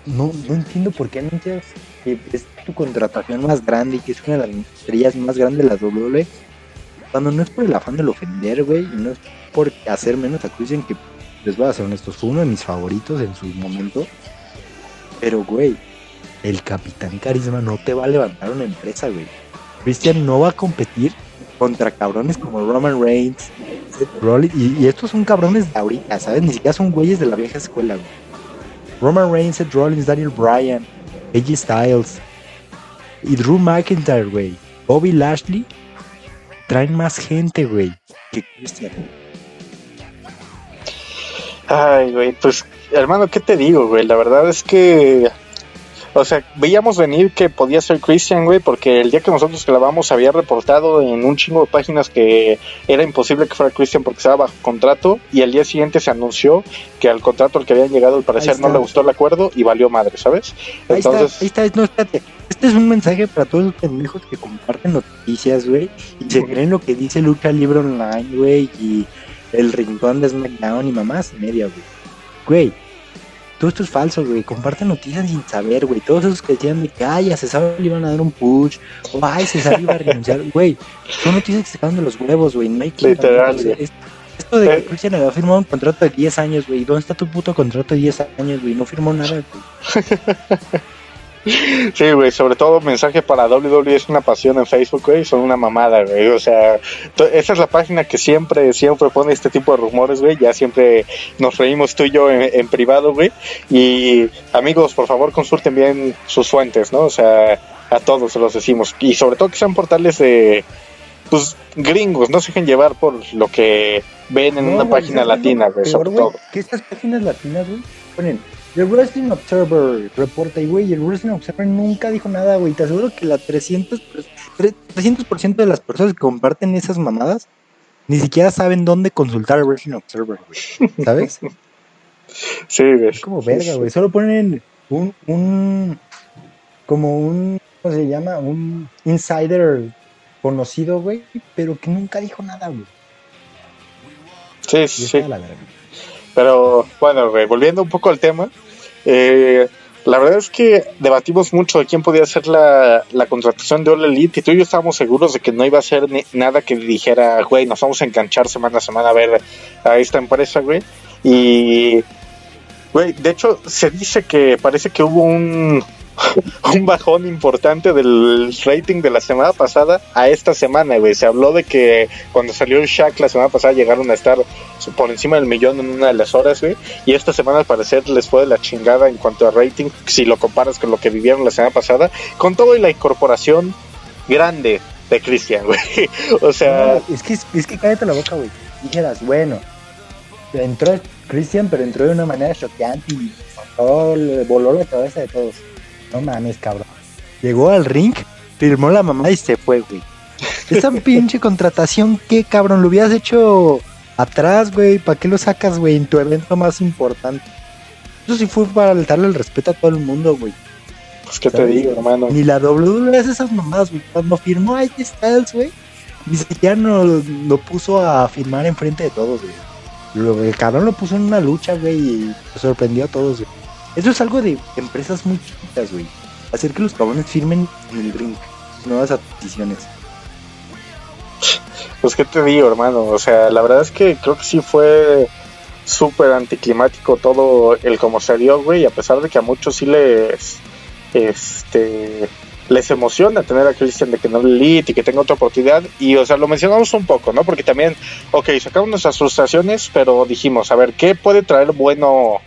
no, no entiendo por qué anuncias que es tu contratación más grande y que es una de las estrellas más grandes de la WWE. Cuando no es por el afán del ofender, güey, y no es por hacer menos a Christian, que les voy a ser honestos, fue uno de mis favoritos en su momento. Pero, güey, el Capitán Carisma no te va a levantar una empresa, güey. Christian no va a competir contra cabrones como Roman Reigns, Seth Rollins, y, estos son cabrones de ahorita, ¿sabes? Ni siquiera son güeyes de la vieja escuela, güey. Roman Reigns, Seth Rollins, Daniel Bryan, AJ Styles y Drew McIntyre, güey. Bobby Lashley traen más gente, güey, que Christian. Ay, güey, pues, hermano, ¿qué te digo, güey? La verdad es que o sea, veíamos venir que podía ser Christian, güey, porque el día que nosotros grabamos había reportado en un chingo de páginas que era imposible que fuera Christian porque estaba bajo contrato y al día siguiente se anunció que al contrato al que habían llegado al parecer no le gustó el acuerdo y valió madre, ¿sabes? Ahí Entonces... está, ahí está, no, espérate. Este es un mensaje para todos los pendejos que comparten noticias, güey, y se creen lo que dice Lucha Libre Online, güey, y el rincón de SmackDown y mamás media, güey. Güey, todo esto es falso, güey. Comparten noticias sin saber, güey. Todos esos que decían de que, ay, a César le iban a dar un push, o ay, César iba a renunciar, güey. Son noticias que se caen de los huevos, güey. No hay que. Literal, Esto de que eh. Christian había firmado un contrato de 10 años, güey. ¿Dónde está tu puto contrato de 10 años, güey? No firmó nada, güey. Sí, güey, sobre todo mensaje para WWE es una pasión en Facebook, güey, son una mamada, güey. O sea, esa es la página que siempre, siempre pone este tipo de rumores, güey. Ya siempre nos reímos tú y yo en, privado, güey. Y amigos, por favor, consulten bien sus fuentes, ¿no? O sea, a todos se los decimos. Y sobre todo que sean portales de, pues, gringos, no se dejen llevar por lo que ven en una página latina, güey, sobre todo. Que estas páginas latinas, güey, ponen el Wrestling Observer reporta y, güey, el Wrestling Observer nunca dijo nada, güey. Te aseguro que la 300%, 300 de las personas que comparten esas mamadas ni siquiera saben dónde consultar el Wrestling Observer, güey. ¿Sabes? Sí, güey. Es como verga, güey. Solo ponen un, un, como un, ¿cómo se llama? Un insider conocido, güey, pero que nunca dijo nada, güey. Sí, sí, sí. Pero bueno, güey, volviendo un poco al tema, eh, la verdad es que debatimos mucho de quién podía ser la, contratación de All Elite y tú y yo estábamos seguros de que no iba a ser nada que dijera, güey, nos vamos a enganchar semana a semana a ver a esta empresa, güey. Y, güey, de hecho se dice que parece que hubo un, un bajón importante del rating de la semana pasada a esta semana, güey. Se habló de que cuando salió el Shaq la semana pasada llegaron a estar por encima del millón en una de las horas, güey. Y esta semana al parecer les fue de la chingada en cuanto a rating, si lo comparas con lo que vivieron la semana pasada, con todo y la incorporación grande de Christian, güey. O sea... es que, es que cállate la boca, güey. Dijeras, bueno, entró Christian, pero entró de una manera choqueante y voló la cabeza de todos. No mames, cabrón. Llegó al ring, firmó la mamá y se fue, güey. Esa pinche contratación, ¿qué cabrón? Lo hubieras hecho atrás, güey. ¿Para qué lo sacas, güey? En tu evento más importante. Eso sí fue para darle el respeto a todo el mundo, güey. Pues qué te digo, hermano. Ni la WWE hace esas mamadas, güey. Cuando firmó AJ Styles, güey, ni siquiera nos lo puso a firmar enfrente de todos, güey. El cabrón lo puso en una lucha, güey, y sorprendió a todos, güey. Eso es algo de empresas muy chiquitas, güey. Hacer que los cabrones firmen en el ring nuevas adquisiciones. Pues qué te digo, hermano. O sea, la verdad es que creo que sí fue súper anticlimático todo el como salió, güey. A pesar de que a muchos sí les, este, les emociona tener a Christian de que no elite y que tenga otra oportunidad. Y, o sea, lo mencionamos un poco, ¿no? Porque también, ok, sacamos nuestras frustraciones, pero dijimos, a ver, ¿qué puede traer bueno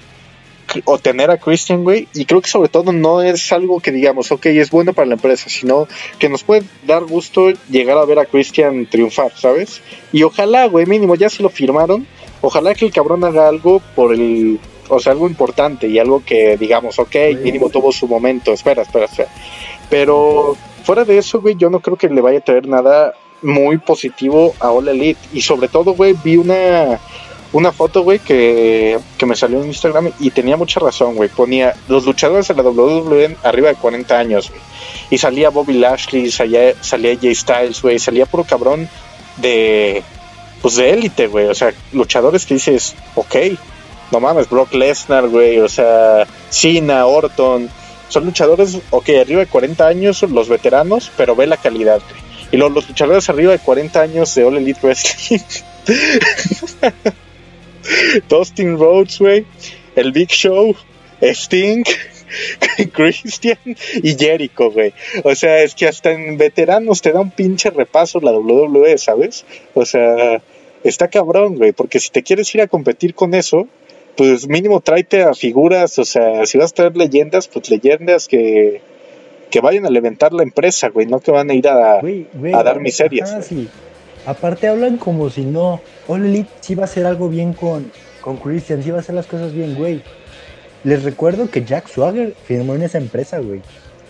o tener a Christian, güey, y creo que sobre todo no es algo que digamos, ok, es bueno para la empresa, sino que nos puede dar gusto llegar a ver a Christian triunfar, ¿sabes? Y ojalá, güey, mínimo, ya si lo firmaron, ojalá que el cabrón haga algo por el, o sea, algo importante y algo que digamos, ok, mínimo tuvo su momento, espera, espera, espera. Pero fuera de eso, güey, yo no creo que le vaya a traer nada muy positivo a All Elite. Y sobre todo, güey, vi una, una foto, güey, que, que me salió en Instagram y tenía mucha razón, güey. Ponía los luchadores de la WWE arriba de 40 años, güey. Y salía Bobby Lashley, salía, salía Jay Styles, güey. Salía puro cabrón de, pues de élite, güey. O sea, luchadores que dices, ok, no mames, Brock Lesnar, güey. O sea, Cena, Orton. Son luchadores, ok, arriba de 40 años, los veteranos, pero ve la calidad, güey. Y los, los luchadores arriba de 40 años de All Elite Wrestling. Dustin Rhodes, güey. El Big Show. Sting. Christian y Jericho, güey. O sea, es que hasta en veteranos te da un pinche repaso la WWE, ¿sabes? O sea, está cabrón, güey, porque si te quieres ir a competir con eso, pues mínimo tráete a figuras, o sea, si vas a traer leyendas, pues leyendas que, que vayan a levantar la empresa, güey, no que van a ir a, a dar miserias. ajá, sí. Aparte hablan como si no. All Elite sí va a hacer algo bien con, con Christian, sí va a hacer las cosas bien, güey. Les recuerdo que Jack Swagger firmó en esa empresa, güey.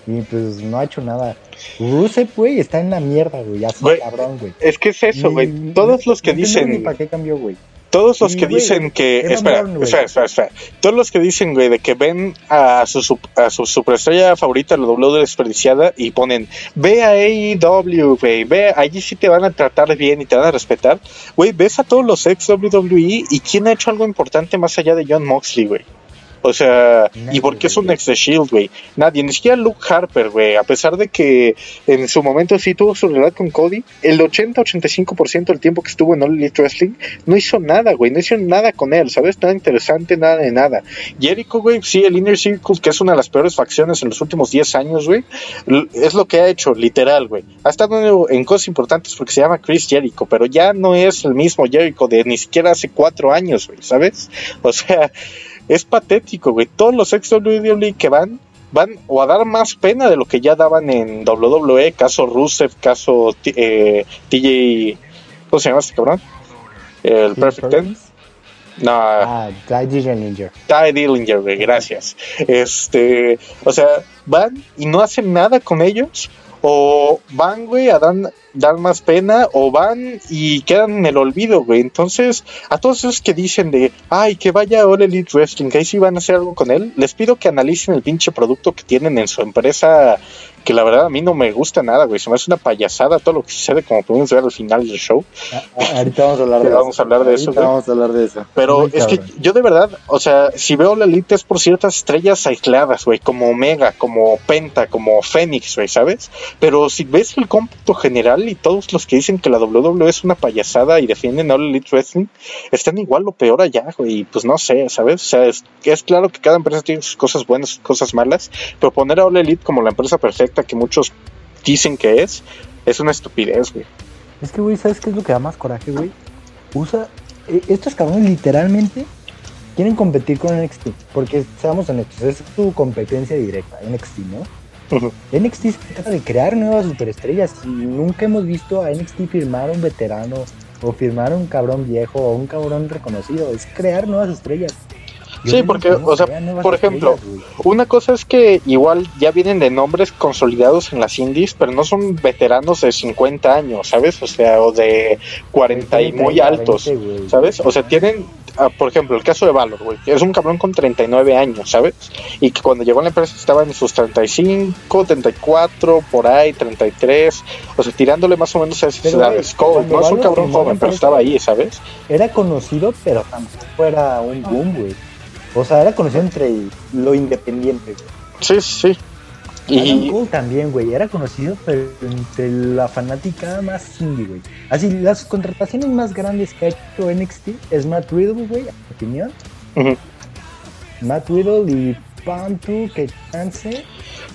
Y pues no ha hecho nada. Rusev, güey, está en la mierda, güey. Así Güey, cabrón, güey. Es que es eso, güey. Todos los que no dicen... para qué cambió, güey. Todos los que güey, dicen que. Espera, espera, espera, espera. Todos los que dicen, güey, de que ven a su, a su superestrella favorita, la W desperdiciada, y ponen, ve a AEW, güey, ve, allí sí te van a tratar bien y te van a respetar. Güey, ves a todos los ex WWE y quién ha hecho algo importante más allá de John Moxley, güey. O sea, ¿y por qué es un ex de Shield, güey? Nadie, ni siquiera Luke Harper, güey. A pesar de que en su momento sí tuvo su realidad con Cody, el 80-85% del tiempo que estuvo en All Elite Wrestling no hizo nada, güey. No hizo nada con él, ¿sabes? Nada interesante, nada de nada. Jericho, güey, sí, el Inner Circle, que es una de las peores facciones en los últimos 10 años, güey, es lo que ha hecho, literal, güey. Ha estado en cosas importantes porque se llama Chris Jericho, pero ya no es el mismo Jericho de ni siquiera hace 4 años, güey, ¿sabes? O sea, es patético, güey. Todos los ex WWE que van, van o a dar más pena de lo que ya daban en WWE, caso Rusev, caso eh, TJ, ¿cómo se llama este cabrón? El Perfect Ten. No, Ah, Ty Dillinger. Ty Dillinger, güey, gracias. Este, o sea, van y no hacen nada con ellos, o van, güey, a dar, dar más pena, o van y quedan en el olvido, güey. Entonces, a todos esos que dicen de, ay, que vaya All Elite Wrestling, que ahí sí van a hacer algo con él, les pido que analicen el pinche producto que tienen en su empresa, que la verdad a mí no me gusta nada, güey. Se me hace una payasada todo lo que sucede, como podemos ver al final del show. Ah, ah, ahorita vamos a hablar de eso. vamos a hablar de eso, vamos a hablar de eso. Pero Muy es que yo de verdad, o sea, si veo la elite es por ciertas estrellas aisladas, güey, como Omega, como Penta, como Fénix, güey, ¿sabes? Pero si ves el cómputo general y todos los que dicen que la WWE es una payasada y defienden a All Elite Wrestling, están igual o peor allá, güey, y pues no sé, ¿sabes? O sea, es, claro que cada empresa tiene sus cosas buenas, sus cosas malas, pero poner a All Elite como la empresa perfecta que muchos dicen que es, es una estupidez, güey. Es que, güey, ¿sabes qué es lo que da más coraje, güey? Usa. eh, estos cabrones literalmente quieren competir con NXT. Porque, seamos honestos, es su competencia directa, NXT, ¿no? NXT se trata de crear nuevas superestrellas. Y nunca hemos visto a NXT firmar a un veterano, o firmar a un cabrón viejo, o un cabrón reconocido. Es crear nuevas estrellas. Sí, porque, o sea, por ejemplo. Una cosa es que igual ya vienen de nombres consolidados en las indies, pero no son veteranos de 50 años, ¿sabes? O sea, o de 40 y muy 30, altos, 20, güey. ¿sabes? O sea, tienen, ah, por ejemplo, el caso de Valor, güey, es un cabrón con 39 años, ¿sabes? Y que cuando llegó a la empresa estaba en sus 35, 34, por ahí, 33, o sea, tirándole más o menos a esas edades. no es un cabrón joven, pero estaba ahí, ¿sabes? era conocido, pero tampoco era un boom, güey. O sea, era conocido entre lo independiente, güey. Sí, sí, sí. Adam Cole también, güey. Era conocido, pero entre la fanática más indie, güey. Así, las contrataciones más grandes que ha hecho NXT es Matt Riddle, güey, a mi opinión. Matt Riddle y Pantu, que chance.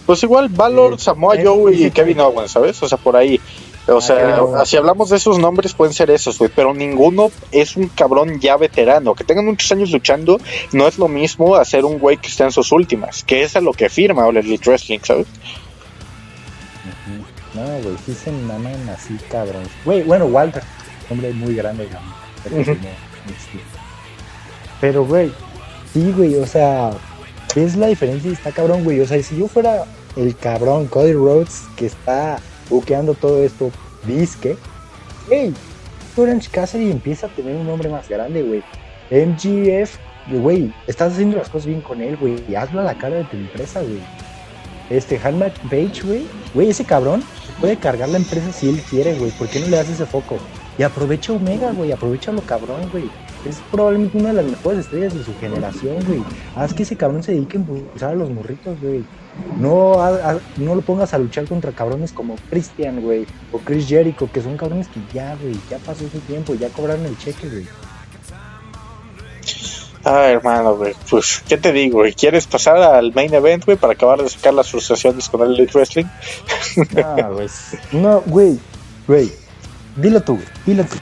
Pues igual Valor, Eh, Samoa eh, Joe y Kevin. Owens, ¿sabes? O sea, por ahí. O Ah, sea, Kevin Owens. si hablamos de esos nombres pueden ser esos, güey, pero ninguno es un cabrón ya veterano. Que tengan muchos años luchando no es lo mismo hacer un güey que está en sus últimas, que es a lo que firma All Elite Wrestling, ¿sabes? No, güey, sí se maman así, cabrón. Güey, bueno, Walter, hombre muy grande, güey. Pero Ujú. sí, no. Pero, güey, sí, güey, o sea, es la diferencia? Está cabrón, güey. O sea, si yo fuera el cabrón Cody Rhodes que está buqueando todo esto, disque, hey, Orange Cassidy empieza a tener un nombre más grande, güey. MGF, güey, estás haciendo las cosas bien con él, güey. Y hazlo a la cara de tu empresa, güey. Este, Hanmac Page, güey. Güey, ese cabrón puede cargar la empresa si él quiere, güey. ¿Por qué no le das ese foco? Y aprovecha Omega, güey. Aprovecha lo cabrón, güey. Es probablemente una de las mejores estrellas de su generación, güey. Haz que ese cabrón se dedique a impulsar a los morritos, güey. No, no lo pongas a luchar contra cabrones como Christian, güey. O Chris Jericho, que son cabrones que ya, güey. Ya pasó su tiempo, ya cobraron el cheque, güey. Ah, hermano, güey. Pues, ¿qué te digo, güey? ¿Quieres pasar al main event, güey, para acabar de sacar las frustraciones con el Elite Wrestling? Ah, güey. No, güey. Güey. Dilo tú, güey. Dilo tú.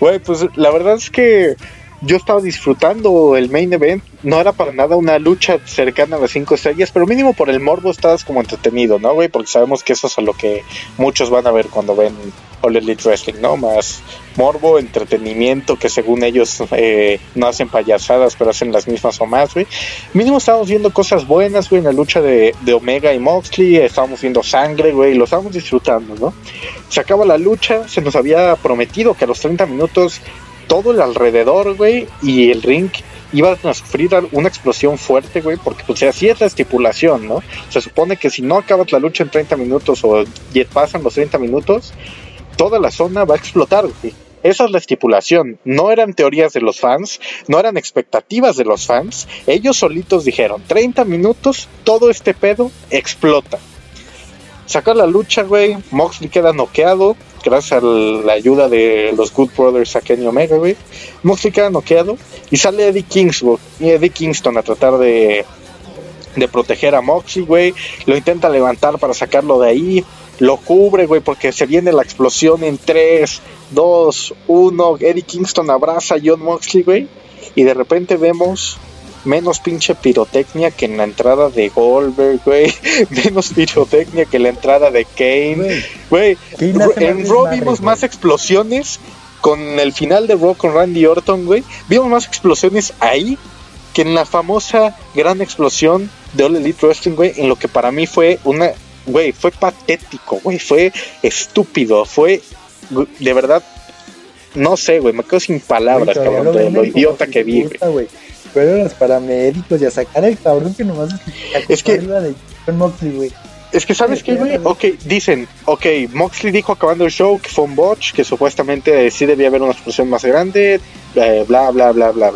Güey, pues la verdad es que yo estaba disfrutando el main event. No era para nada una lucha cercana a las cinco estrellas, pero mínimo por el morbo estabas como entretenido, ¿no, güey? Porque sabemos que eso es a lo que muchos van a ver cuando ven All Elite Wrestling, ¿no? Más morbo, entretenimiento, que según ellos eh, no hacen payasadas, pero hacen las mismas o más, güey. Mínimo estábamos viendo cosas buenas, güey, en la lucha de, de Omega y Moxley. Estábamos viendo sangre, güey, lo estábamos disfrutando, ¿no? Se acaba la lucha, se nos había prometido que a los 30 minutos todo el alrededor, güey, y el ring iban a sufrir una explosión fuerte, güey, porque pues así es la estipulación, ¿no? Se supone que si no acabas la lucha en 30 minutos o pasan los 30 minutos, toda la zona va a explotar, güey. Esa es la estipulación. No eran teorías de los fans, no eran expectativas de los fans. Ellos solitos dijeron, 30 minutos, todo este pedo explota. Saca la lucha, güey. Moxley queda noqueado gracias a la ayuda de los Good Brothers a Kenny Omega, güey. Moxley queda noqueado y sale Eddie Kingston, y Eddie Kingston a tratar de, de proteger a Moxley, güey. Lo intenta levantar para sacarlo de ahí. Lo cubre, güey, porque se viene la explosión en 3, 2, 1. Eddie Kingston abraza a John Moxley, güey. Y de repente vemos menos pinche pirotecnia que en la entrada de Goldberg, güey. Menos pirotecnia que en la entrada de Kane. Güey, en Raw vimos más explosiones con el final de Raw con Randy Orton, güey. Vimos más explosiones ahí que en la famosa gran explosión de All Elite Wrestling, güey. En lo que para mí fue una. Güey, fue patético, güey. Fue estúpido. Fue. De verdad. No sé, güey. Me quedo sin palabras, cabrón. De lo idiota que vi, güey fueron los paramédicos y a sacar al cabrón que nomás es que arriba de Moxley, güey. Es que sabes qué, güey, ok, dicen, ok, Moxley dijo acabando el show que fue un botch, que supuestamente sí debía haber una explosión más grande, bla, bla, bla, bla, bla.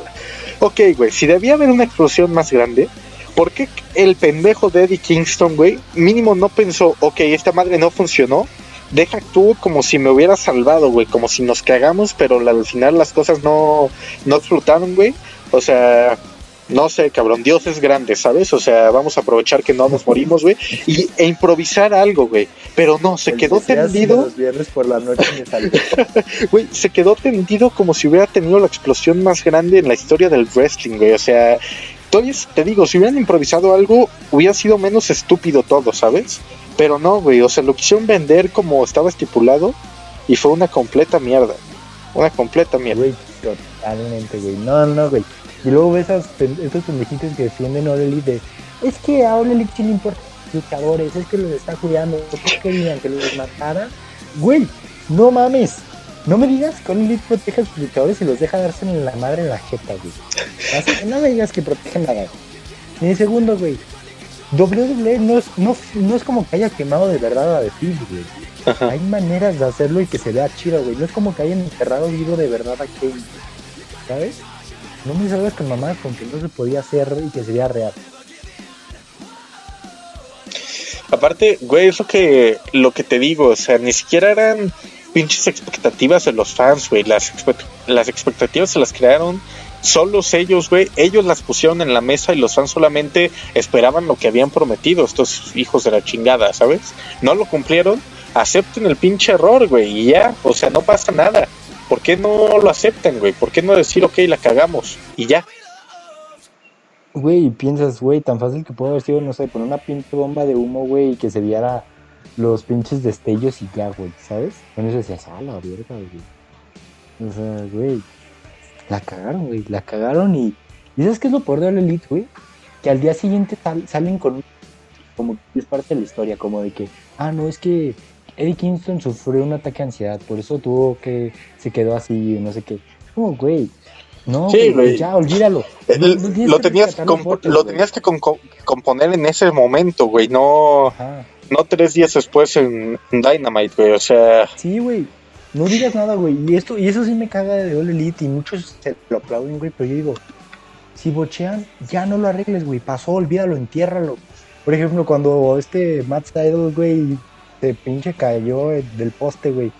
Ok, güey, si debía haber una explosión más grande, ¿por qué el pendejo de Eddie Kingston, güey, mínimo no pensó, ok, esta madre no funcionó, deja tú como si me hubiera salvado, güey, como si nos cagamos, pero al final las cosas no, no explotaron, güey. O sea, no sé, cabrón, Dios es grande, ¿sabes? O sea, vamos a aprovechar que no nos morimos, güey, y, e improvisar algo, güey. Pero no, se quedó tendido. Los viernes por la noche Güey, se quedó tendido como si hubiera tenido la explosión más grande en la historia del wrestling, güey. O sea, entonces te digo, si hubieran improvisado algo, hubiera sido menos estúpido todo, ¿sabes? Pero no, güey, o sea, lo quisieron vender como estaba estipulado y fue una completa mierda. Una completa mierda. Güey, totalmente, güey. No, no, güey. Y luego ves a estos pendejitos que defienden a Elite de, es que a Elite sí le importa luchadores, es que los está cuidando, ¿por qué querían que los matara? Güey, no mames, no me digas que Elite protege a sus luchadores y los deja darse en la madre en la jeta, güey. no me digas que protegen nada. Ni segundo, güey. WWE no es, no, no es como que haya quemado de verdad a The güey. Hay maneras de hacerlo y que se vea chido, güey. No es como que hayan enterrado vivo de verdad a Kane. ¿Sabes? No me salgas con mamá con que no se podía hacer y que sería real. Aparte, güey, eso que lo que te digo, o sea, ni siquiera eran pinches expectativas de los fans, güey. Las, las expectativas se las crearon solos ellos, güey. Ellos las pusieron en la mesa y los fans solamente esperaban lo que habían prometido, estos hijos de la chingada, ¿sabes? No lo cumplieron. Acepten el pinche error, güey, y ya, o sea, no pasa nada. ¿Por qué no lo aceptan, güey? ¿Por qué no decir, ok, la cagamos y ya? Güey, piensas, güey, tan fácil que puede haber sido, no sé, poner una pinche bomba de humo, güey, y que se viera los pinches destellos y ya, güey, ¿sabes? Con eso decías, ah, la verga, güey. O sea, güey, la cagaron, güey, la cagaron y, y ¿sabes qué es lo peor de All Elite, güey? Que al día siguiente salen con como es parte de la historia, como de que, ah, no, es que Eddie Kingston sufrió un ataque de ansiedad, por eso tuvo que, se quedó así, no sé qué. Como, güey, no, Sí, güey. ya, olvídalo. El- No- no tienes lo tenías, lo tenías que componer en ese momento, güey, no, Ajá. no tres días después en Dynamite, güey, o sea, Sí, güey. No digas nada, güey. Y esto, y eso sí me caga de All Elite y muchos se lo aplauden, güey. Pero yo digo, si bochean, ya no lo arregles, güey. Pasó, olvídalo, entiérralo. Por ejemplo, cuando este Matt Sydal, güey, se pinche cayó eh, del poste, güey.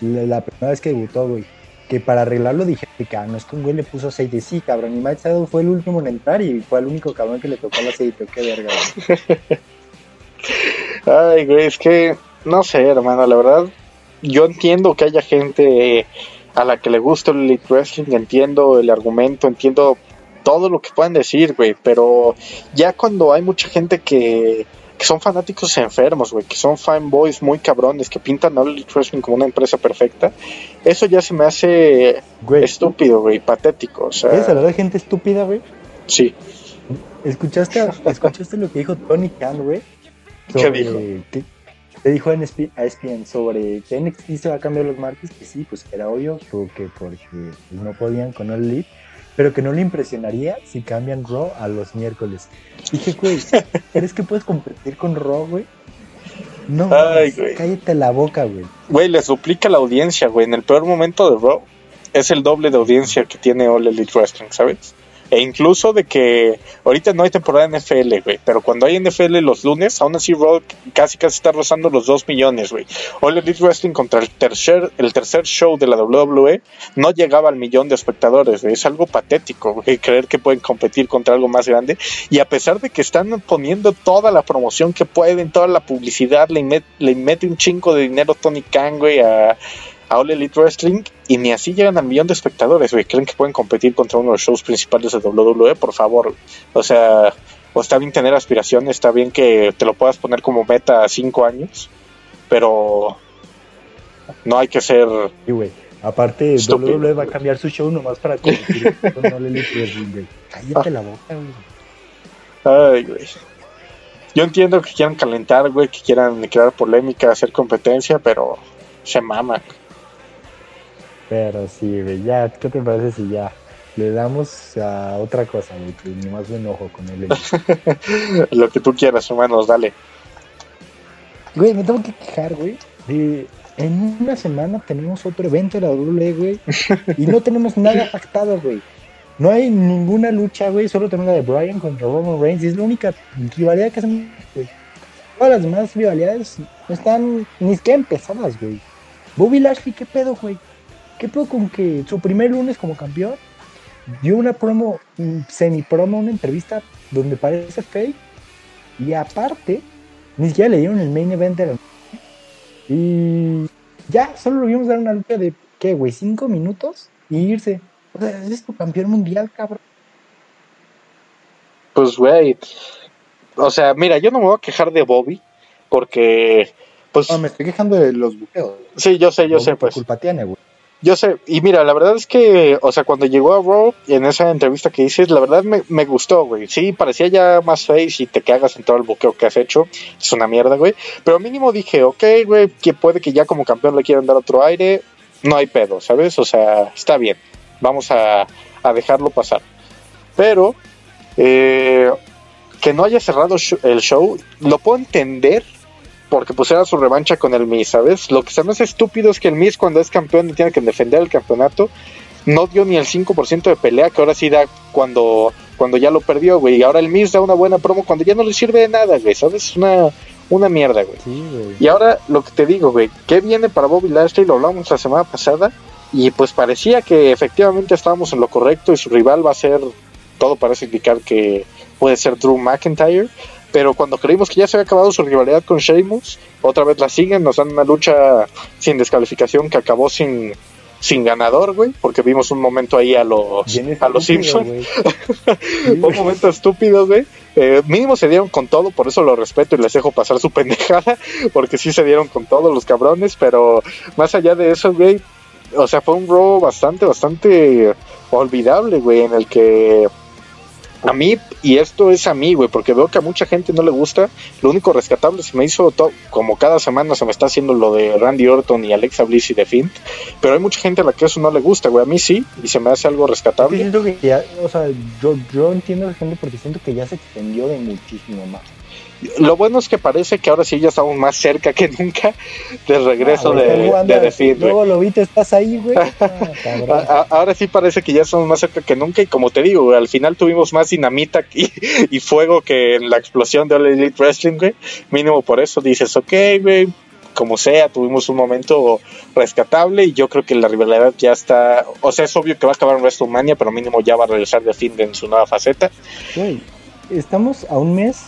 La, primera vez que debutó, güey. Que para arreglarlo dije, no es que un güey le puso aceite. Sí, cabrón. Y Sydal fue el último en entrar y fue el único cabrón que le tocó el aceite. Qué verga, güey. ay, güey, es que, no sé, hermano, la verdad, yo entiendo que haya gente a la que le gusta el Elite Wrestling, entiendo el argumento, entiendo todo lo que puedan decir, güey, pero ya cuando hay mucha gente que, que son fanáticos enfermos, güey, que son fanboys muy cabrones, que pintan a Elite Wrestling como una empresa perfecta, eso ya se me hace Güey, estúpido, güey, patético, o sea, ¿eres hablar de gente estúpida, güey? sí. ¿Escuchaste, ¿Escuchaste lo que dijo Tony Khan, güey? ¿Qué dijo? que- le dijo a NSP a ESPN sobre que NXT se va a cambiar los martes, que sí, pues era obvio, porque, porque no podían con lead, pero que no le impresionaría si cambian Raw a los miércoles. Dije, güey, ¿crees que puedes competir con Raw, güey? No, Ay, güey. cállate la boca, güey. Güey, les duplica la audiencia, güey. En el peor momento de Raw es el doble de audiencia que tiene All Elite Wrestling, ¿sabes? E incluso de que ahorita no hay temporada en NFL, güey. Pero cuando hay NFL los lunes, aún así Raw casi casi está rozando los 2 millones, güey. All Elite Wrestling contra el tercer, el tercer show de la WWE no llegaba al millón de espectadores, güey. Es algo patético, creer que pueden competir contra algo más grande. Y a pesar de que están poniendo toda la promoción que pueden, toda la publicidad, le mete un chingo de dinero Tony Khan, güey, a, a All Elite Wrestling y ni así llegan al millón de espectadores, güey. ¿Creen que pueden competir contra uno de los shows principales de WWE? Por favor. O sea, o está bien tener aspiraciones, está bien que te lo puedas poner como meta a cinco años, pero no hay que ser... Y, güey, aparte, Estúpido, WWE va a cambiar su show nomás para competir con All Elite Wrestling, güey. Cállate la boca, güey. Ay, güey. Yo entiendo que quieran calentar, güey, que quieran crear polémica, hacer competencia, pero se mama. Pero sí, güey, ya, ¿qué te parece si ya le damos a otra cosa, güey? Que nomás me enojo con él. Lo que tú quieras, hermanos, dale. Güey, me tengo que quejar, güey. de- en una semana tenemos otro evento de la WWE, güey. Y no tenemos nada pactado, güey. No hay ninguna lucha, güey. Solo tenemos la de Bryan contra Roman Reigns. y Es la única rivalidad que hacemos, güey. Todas las demás rivalidades no están ni siquiera empezadas, güey. Bobby Lashley, ¿qué pedo, güey? ¿Qué pedo con que su primer lunes como campeón dio una promo, semi promo, una entrevista donde parece fake? Y aparte, ni siquiera le dieron el main event de la y ya, solo lo vimos dar una lucha de, ¿qué, güey? ¿Cinco minutos? Y irse. O sea, es tu campeón mundial, cabrón. Pues, güey. O sea, mira, yo no me voy a quejar de Bobby, porque, pues, No, me estoy quejando de los buqueos. sí, yo sé, yo sé, pues. culpa tiene, güey. Yo sé, y mira, la verdad es que, o sea, cuando llegó a Raw, en esa entrevista que dices, la verdad me, me gustó, güey. Sí, parecía ya más face y te cagas en todo el buqueo que has hecho. Es una mierda, güey. Pero mínimo dije, ok, güey, que puede que ya como campeón le quieran dar otro aire. No hay pedo, ¿sabes? O sea, está bien. Vamos a, a dejarlo pasar. Pero, eh, que no haya cerrado el show, lo puedo entender porque pues era su revancha con el Miz, ¿sabes? Lo que se me hace estúpido es que el Miz cuando es campeón y tiene que defender el campeonato, no dio ni el 5% de pelea, que ahora sí da cuando, cuando ya lo perdió, güey. Y ahora el Miz da una buena promo cuando ya no le sirve de nada, güey, ¿sabes? Una, una mierda, güey. Sí, güey. Y ahora lo que te digo, güey, ¿qué viene para Bobby Lashley? Lo hablamos la semana pasada y pues parecía que efectivamente estábamos en lo correcto y su rival va a ser, todo parece indicar que puede ser Drew McIntyre, pero cuando creímos que ya se había acabado su rivalidad con Sheamus, otra vez la siguen, nos dan una lucha sin descalificación que acabó sin sin ganador, güey, porque vimos un momento ahí a los a los Simpsons un momento estúpido, güey. Eh, mínimo se dieron con todo, por eso lo respeto y les dejo pasar su pendejada, porque sí se dieron con todos los cabrones, pero más allá de eso, güey, o sea, fue un robo bastante, bastante olvidable, güey, en el que a mí, y esto es a mí, güey, porque veo que a mucha gente no le gusta. Lo único rescatable se me hizo, como cada semana se me está haciendo lo de Randy Orton y Alexa Bliss y The Fint. Pero hay mucha gente a la que eso no le gusta, güey. A mí sí, y se me hace algo rescatable. Yo siento que ya, o sea, yo, yo entiendo a la gente porque siento que ya se extendió de muchísimo más. Lo bueno es que parece que ahora sí ya estamos más cerca que nunca del regreso ah, de, de Luego lo viste, estás ahí, güey. Ah, ahora sí parece que ya estamos más cerca que nunca y como te digo, al final tuvimos más dinamita y, y fuego que en la explosión de All Elite Wrestling, güey. Mínimo por eso dices, ok, güey, como sea, tuvimos un momento rescatable y yo creo que la rivalidad ya está, o sea, es obvio que va a acabar en WrestleMania, pero mínimo ya va a regresar de fin en su nueva faceta. Güey, estamos a un mes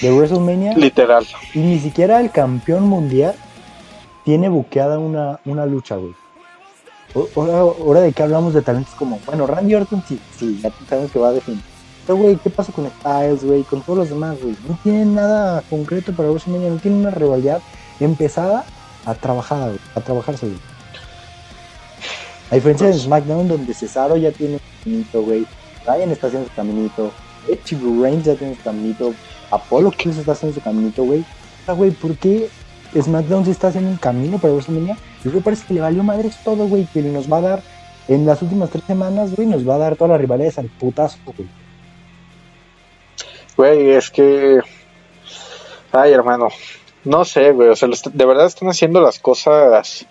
de WrestleMania. Literal. Y ni siquiera el campeón mundial tiene buqueada una, una lucha, güey. Ahora, de que hablamos de talentos como, bueno, Randy Orton sí, sí, ya sabemos que va a definir. Pero, güey, ¿qué pasa con Styles, güey? Con todos los demás, güey. No tienen nada concreto para WrestleMania, no tienen una rivalidad empezada a trabajar, güey, a trabajarse, güey. A diferencia de pues SmackDown, donde Cesaro ya tiene su caminito, güey. Ryan está haciendo su caminito. Edge Reigns ya tiene su caminito. Apolo se está haciendo su caminito, güey. Sea, güey, ¿por qué SmackDown se está haciendo un camino para WrestleMania? Yo creo que parece que le valió madres todo, güey, que nos va a dar en las últimas tres semanas, güey, nos va a dar todas las rivalidades al putazo, güey. Güey, es que. Ay, hermano. No sé, güey. O sea, de verdad están haciendo las cosas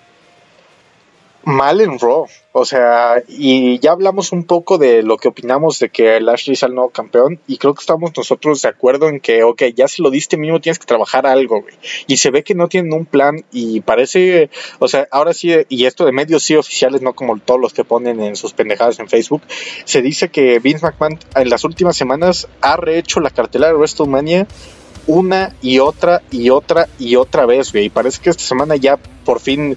mal en Raw. O sea, y ya hablamos un poco de lo que opinamos de que el Ashley es el nuevo campeón. Y creo que estamos nosotros de acuerdo en que, ok, ya se lo diste mismo, tienes que trabajar algo, güey. Y se ve que no tienen un plan. Y parece, o sea, ahora sí, y esto de medios sí oficiales, no como todos los que ponen en sus pendejadas en Facebook. Se dice que Vince McMahon en las últimas semanas ha rehecho la cartelera de WrestleMania una y otra y otra y otra vez, güey. Y parece que esta semana ya por fin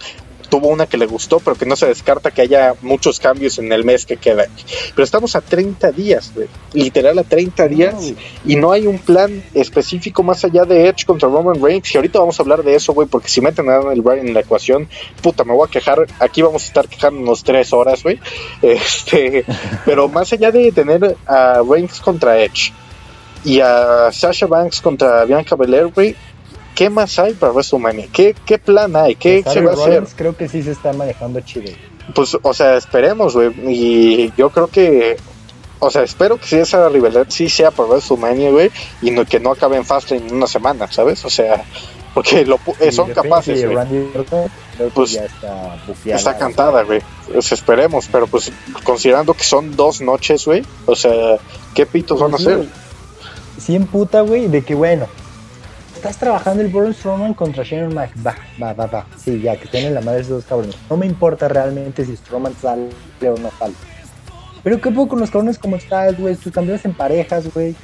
tuvo una que le gustó, pero que no se descarta que haya muchos cambios en el mes que queda. Pero estamos a 30 días, literal a 30 días, y no hay un plan específico más allá de Edge contra Roman Reigns. Y ahorita vamos a hablar de eso, güey, porque si meten a Daniel Bryan en la ecuación, puta, me voy a quejar. Aquí vamos a estar quejándonos tres horas, güey. Este, pero más allá de tener a Reigns contra Edge y a Sasha Banks contra Bianca Belair, güey, ¿qué más hay para WrestleMania? ¿Qué, qué plan hay? ¿Qué se va a hacer? Creo que sí se está manejando chido. Pues, o sea, esperemos, güey. Y yo creo que, o sea, espero que si esa rivalidad sí sea para WrestleMania, güey, y no, que no acabe en Fastlane en una semana, ¿sabes? O sea, porque lo, son capaces, güey. Pues ya está, está cantada, güey. Pues esperemos, pero pues considerando que son dos noches, güey, o sea, ¿qué pitos van a hacer? Sí, en puta, güey, de que bueno, estás trabajando el Braun Strowman contra Shane Mac. Va, va, va, va. Sí, ya, que tienen la madre esos dos cabrones. No me importa realmente si Strowman sale o no sale. Pero qué poco con los cabrones como estás, güey. Tus campeones en parejas, güey.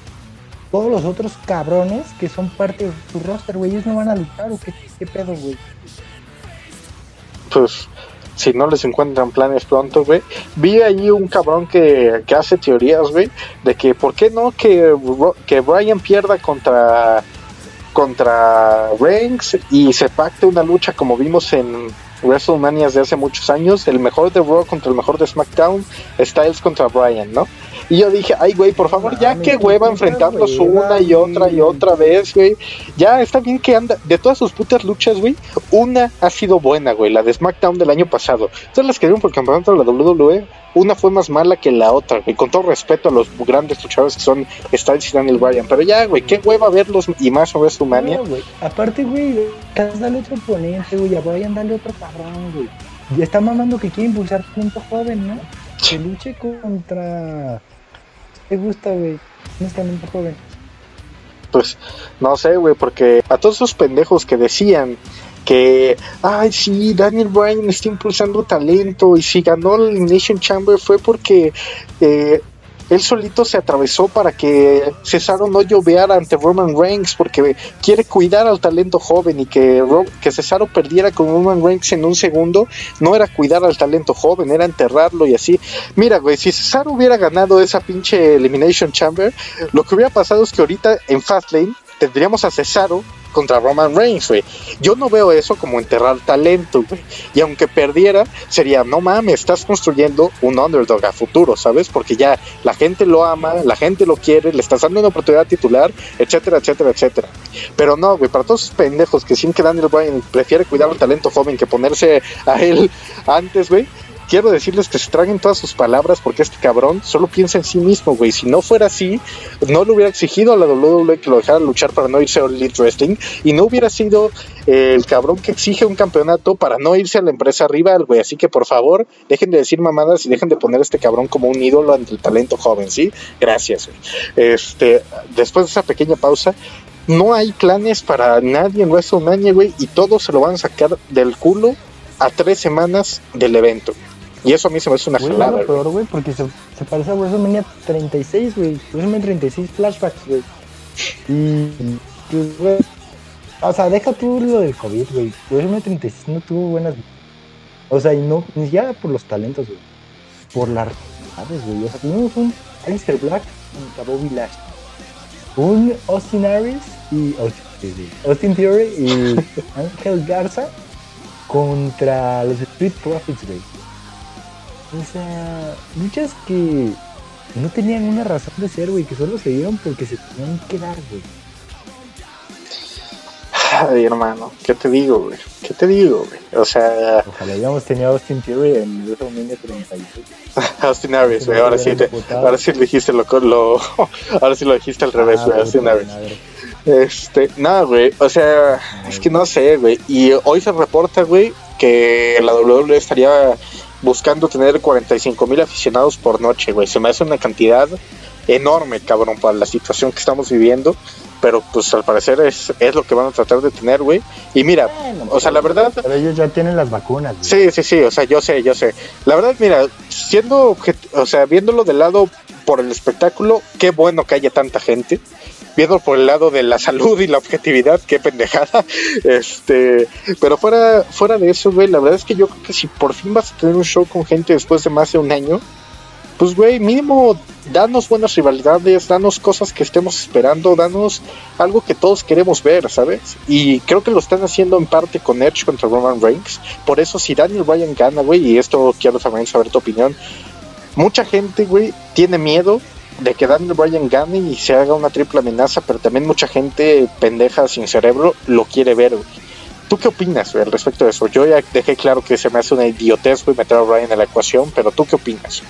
Todos los otros cabrones que son parte de tu roster, güey. Ellos no van a luchar o qué, qué pedo, güey. Pues si no les encuentran planes pronto, güey. Vi ahí un cabrón que, que hace teorías, güey, de que por qué no que, que Brian pierda contra contra Reigns y se pacte una lucha como vimos en WrestleMania de hace muchos años, el mejor de Raw contra el mejor de SmackDown, Styles contra Bryan, ¿no? Y yo dije, ay, güey, por favor, ya que hueva enfrentarlos una y otra y otra vez, güey. Ya está bien que anda, de todas sus putas luchas, güey, una ha sido buena, güey, la de SmackDown del año pasado. Todas las que dieron por el campeonato de la WWE, una fue más mala que la otra, güey, con todo respeto a los grandes luchadores que son Styles y Daniel Bryan. Pero ya, güey, qué hueva verlos y más sobre su mania. Aparte, güey, dale otro oponente, güey, a Bryan dale otro cabrón, güey. Ya está mamando que quiere impulsar punto joven, ¿no? Que luche contra te gusta, güey? No es talento joven. Pues no sé, güey, porque a todos esos pendejos que decían que, ay, sí, Daniel Bryan está impulsando talento y si ganó el Nation Chamber fue porque eh, él solito se atravesó para que Cesaro no lloveara ante Roman Reigns porque quiere cuidar al talento joven y que, que Cesaro perdiera con Roman Reigns en un segundo no era cuidar al talento joven, era enterrarlo y así. Mira, güey, si Cesaro hubiera ganado esa pinche Elimination Chamber, lo que hubiera pasado es que ahorita en Fastlane tendríamos a Cesaro contra Roman Reigns, güey. Yo no veo eso como enterrar talento, güey. Y aunque perdiera, sería, no mames, estás construyendo un underdog a futuro, ¿sabes? Porque ya la gente lo ama, la gente lo quiere, le estás dando una oportunidad titular, etcétera, etcétera, etcétera. Pero no, güey, para todos esos pendejos que que Daniel Bryan prefiere cuidar al talento joven que ponerse a él antes, güey quiero decirles que se traguen todas sus palabras porque este cabrón solo piensa en sí mismo, güey. Si no fuera así, no le hubiera exigido a la WWE que lo dejara luchar para no irse a Elite Wrestling y no hubiera sido eh, el cabrón que exige un campeonato para no irse a la empresa rival, güey. Así que por favor, dejen de decir mamadas y dejen de poner a este cabrón como un ídolo ante el talento joven, ¿sí? Gracias, güey. Este, después de esa pequeña pausa, no hay planes para nadie en WrestleMania, güey, y todos se lo van a sacar del culo a tres semanas del evento. Y eso a mí se me hace una güey, jalada. peor, güey, porque se, se, parece a WrestleMania 36, güey. WrestleMania 36 flashbacks, güey. Y, pues, güey. O sea, deja tú lo del COVID, güey. WrestleMania 36 no tuvo buenas. O sea, y no, ni siquiera por los talentos, güey. Por las realidades, güey. O sea, tuvimos un Alistair Black contra Bobby Lash. Un Austin Aries y. Austin Theory y Ángel Garza contra los Street Profits, güey. O sea, luchas que no tenían una razón de ser, güey, que solo se dieron porque se tenían que dar, güey. Ay, hermano, ¿qué te digo, güey? ¿Qué te digo, güey? O sea... Ojalá habíamos tenido a Austin Theory en WrestleMania 36. Austin Aries, güey, ahora sí, te, ahora sí lo dijiste lo, lo, ahora sí lo dijiste al revés, güey, ah, Austin Aries. Este, nada, güey, o sea, es que no sé, güey, y hoy se reporta, güey, que la WWE estaría buscando tener 45 mil aficionados por noche, güey. Se me hace una cantidad enorme, cabrón, para la situación que estamos viviendo. Pero pues al parecer es, es lo que van a tratar de tener, güey. Y mira, o sea, la verdad... Pero ellos ya tienen las vacunas. Güey. Sí, sí, sí, o sea, yo sé, yo sé. La verdad, mira, siendo, o sea, viéndolo del lado por el espectáculo, qué bueno que haya tanta gente viendo por el lado de la salud y la objetividad, qué pendejada. Este, pero fuera, fuera de eso, güey, la verdad es que yo creo que si por fin vas a tener un show con gente después de más de un año, pues güey, mínimo danos buenas rivalidades, danos cosas que estemos esperando, danos algo que todos queremos ver, ¿sabes? Y creo que lo están haciendo en parte con Edge contra Roman Reigns. Por eso si Daniel Bryan gana, güey, y esto quiero también saber tu opinión, mucha gente, güey, tiene miedo de que Daniel Bryan gane y se haga una triple amenaza, pero también mucha gente pendeja sin cerebro lo quiere ver, güey. ¿Tú qué opinas al respecto de eso? Yo ya dejé claro que se me hace una idiotez, güey, meter a Bryan en la ecuación, pero ¿tú qué opinas?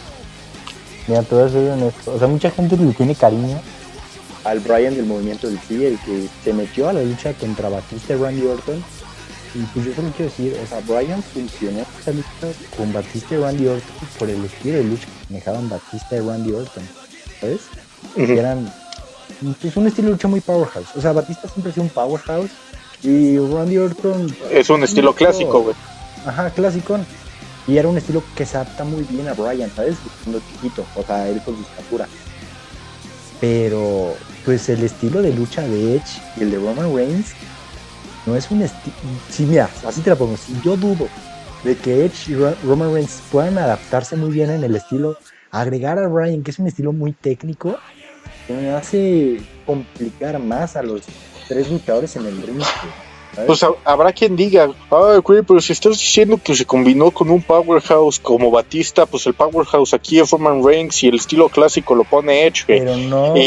Mira, te voy a ser honesto. O sea, mucha gente le tiene cariño al Bryan del movimiento del sí, el que se metió a la lucha contra Batista y Randy Orton. Y pues yo solo quiero decir, o sea, Bryan funcionó esa lucha con Batista y Randy Orton por el estilo de lucha que manejaban Batista y Randy Orton. ¿Sabes? Eran pues, un estilo de lucha muy powerhouse. O sea, Batista siempre ha sido un powerhouse y Randy Orton... Es un estilo clásico, güey. Ajá, clásico. Y era un estilo que se adapta muy bien a Bryan, ¿sabes? Siendo chiquito, o sea, él con su estatura. Pero, pues el estilo de lucha de Edge y el de Roman Reigns no es un estilo... Sí, mira, así te la pongo. Si yo dudo de que Edge y Roman Reigns puedan adaptarse muy bien en el estilo agregar a Ryan, que es un estilo muy técnico, me hace complicar más a los tres luchadores en el ring. Pues habrá quien diga, ay, güey, pero si estás diciendo que se combinó con un powerhouse como Batista, pues el powerhouse aquí es Roman Reigns y el estilo clásico lo pone Edge, güey.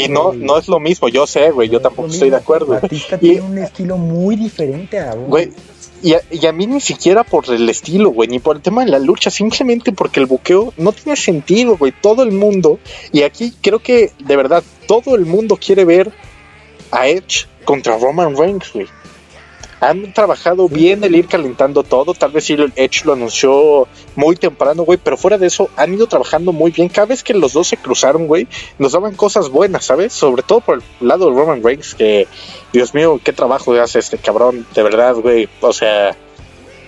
y no, no es lo mismo, yo sé, güey, yo tampoco estoy de acuerdo. Batista tiene un estilo muy diferente a güey. Y a, mí ni siquiera por el estilo, güey, ni por el tema de la lucha, simplemente porque el buqueo no tiene sentido, güey. Todo el mundo, y aquí creo que de verdad todo el mundo quiere ver a Edge contra Roman Reigns, güey han trabajado bien el ir calentando todo. Tal vez sí, Edge lo anunció muy temprano, güey, pero fuera de eso, han ido trabajando muy bien. Cada vez que los dos se cruzaron, güey, nos daban cosas buenas, ¿sabes? Sobre todo por el lado de Roman Reigns, que, Dios mío, qué trabajo hace este cabrón, de verdad, güey. O sea,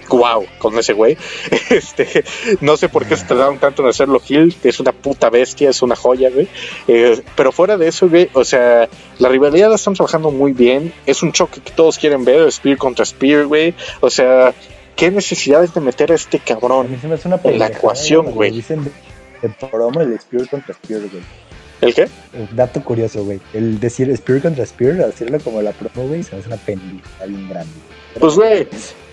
wow con ese güey. Este, no sé por qué se tardaron tanto en hacerlo Hill, es una puta bestia, es una joya, güey. Eh, pero fuera de eso, güey, o sea, la rivalidad la están trabajando muy bien. Es un choque que todos quieren ver, Spear contra Spear, güey. O sea, qué necesidad de meter a este cabrón en la ecuación, güey. Dicen de promo el Spear contra Spear, güey. ¿El qué? dato curioso, güey. El decir Spear contra Spear, decirlo como la promo, güey, se hace una pendejada bien grande. Pues, güey,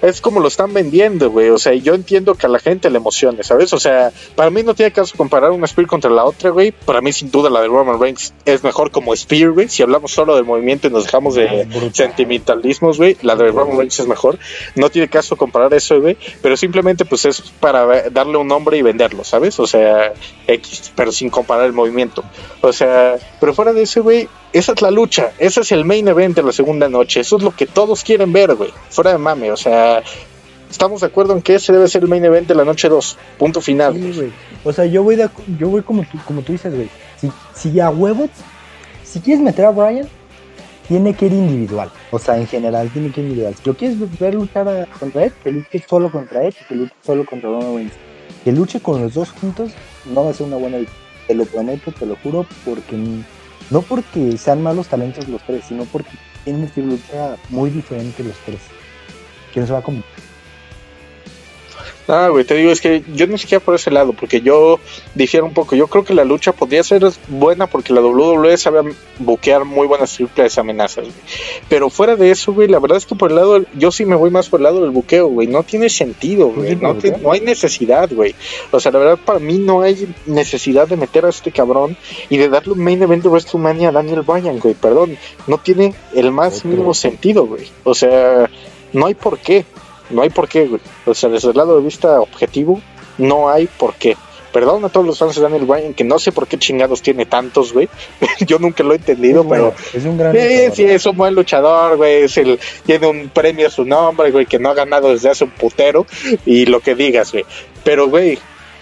es como lo están vendiendo, güey. O sea, yo entiendo que a la gente le emocione, ¿sabes? O sea, para mí no tiene caso comparar una Spear contra la otra, güey. Para mí, sin duda, la de Roman Reigns es mejor como Spear, güey. Si hablamos solo del movimiento y nos dejamos de sentimentalismos, güey, la de Roman Reigns es mejor. No tiene caso comparar eso, güey. Pero simplemente, pues es para darle un nombre y venderlo, ¿sabes? O sea, X, pero sin comparar el movimiento. O sea, pero fuera de eso, güey, esa es la lucha, ese es el main event de la segunda noche, eso es lo que todos quieren ver, güey, fuera de mame, o sea, estamos de acuerdo en que ese debe ser el main event de la noche 2, punto final. O sea, yo voy, de, yo voy como, tú, como tú dices, güey, si, si a huevos, si quieres meter a Brian, tiene que ir individual, o sea, en general tiene que ir individual. Si lo quieres ver luchar contra él, que luche solo contra él, que luche solo contra Roman Reigns. Que luche con los dos juntos no va a ser una buena Te lo prometo, te lo juro, porque no porque sean malos talentos los tres, sino porque tienen de lucha muy diferente los tres. ¿Quién se va a comer? Ah, güey, te digo, es que yo ni siquiera por ese lado, porque yo difiero un poco. Yo creo que la lucha podría ser buena porque la WWE sabe buquear muy buenas triples amenazas, güey. Pero fuera de eso, güey, la verdad es que por el lado, yo sí me voy más por el lado del buqueo, güey. No tiene sentido, güey. No, no, hay necesidad, güey. O sea, la verdad, para mí no hay necesidad de meter a este cabrón y de darle un main event de WrestleMania a Daniel Bryan, güey. Perdón, no tiene el más mínimo sentido, güey. O sea, no hay por qué. No hay por qué, güey. O sea, desde el lado de vista objetivo, no hay por qué. Perdón a todos los fans de Daniel Bryan, que no sé por qué chingados tiene tantos, güey. Yo nunca lo he entendido, pero. Es un gran. Sí, sí, es un buen luchador, güey. Es el, tiene un premio a su nombre, güey, que no ha ganado desde hace un putero. Y lo que digas, güey. Pero, güey,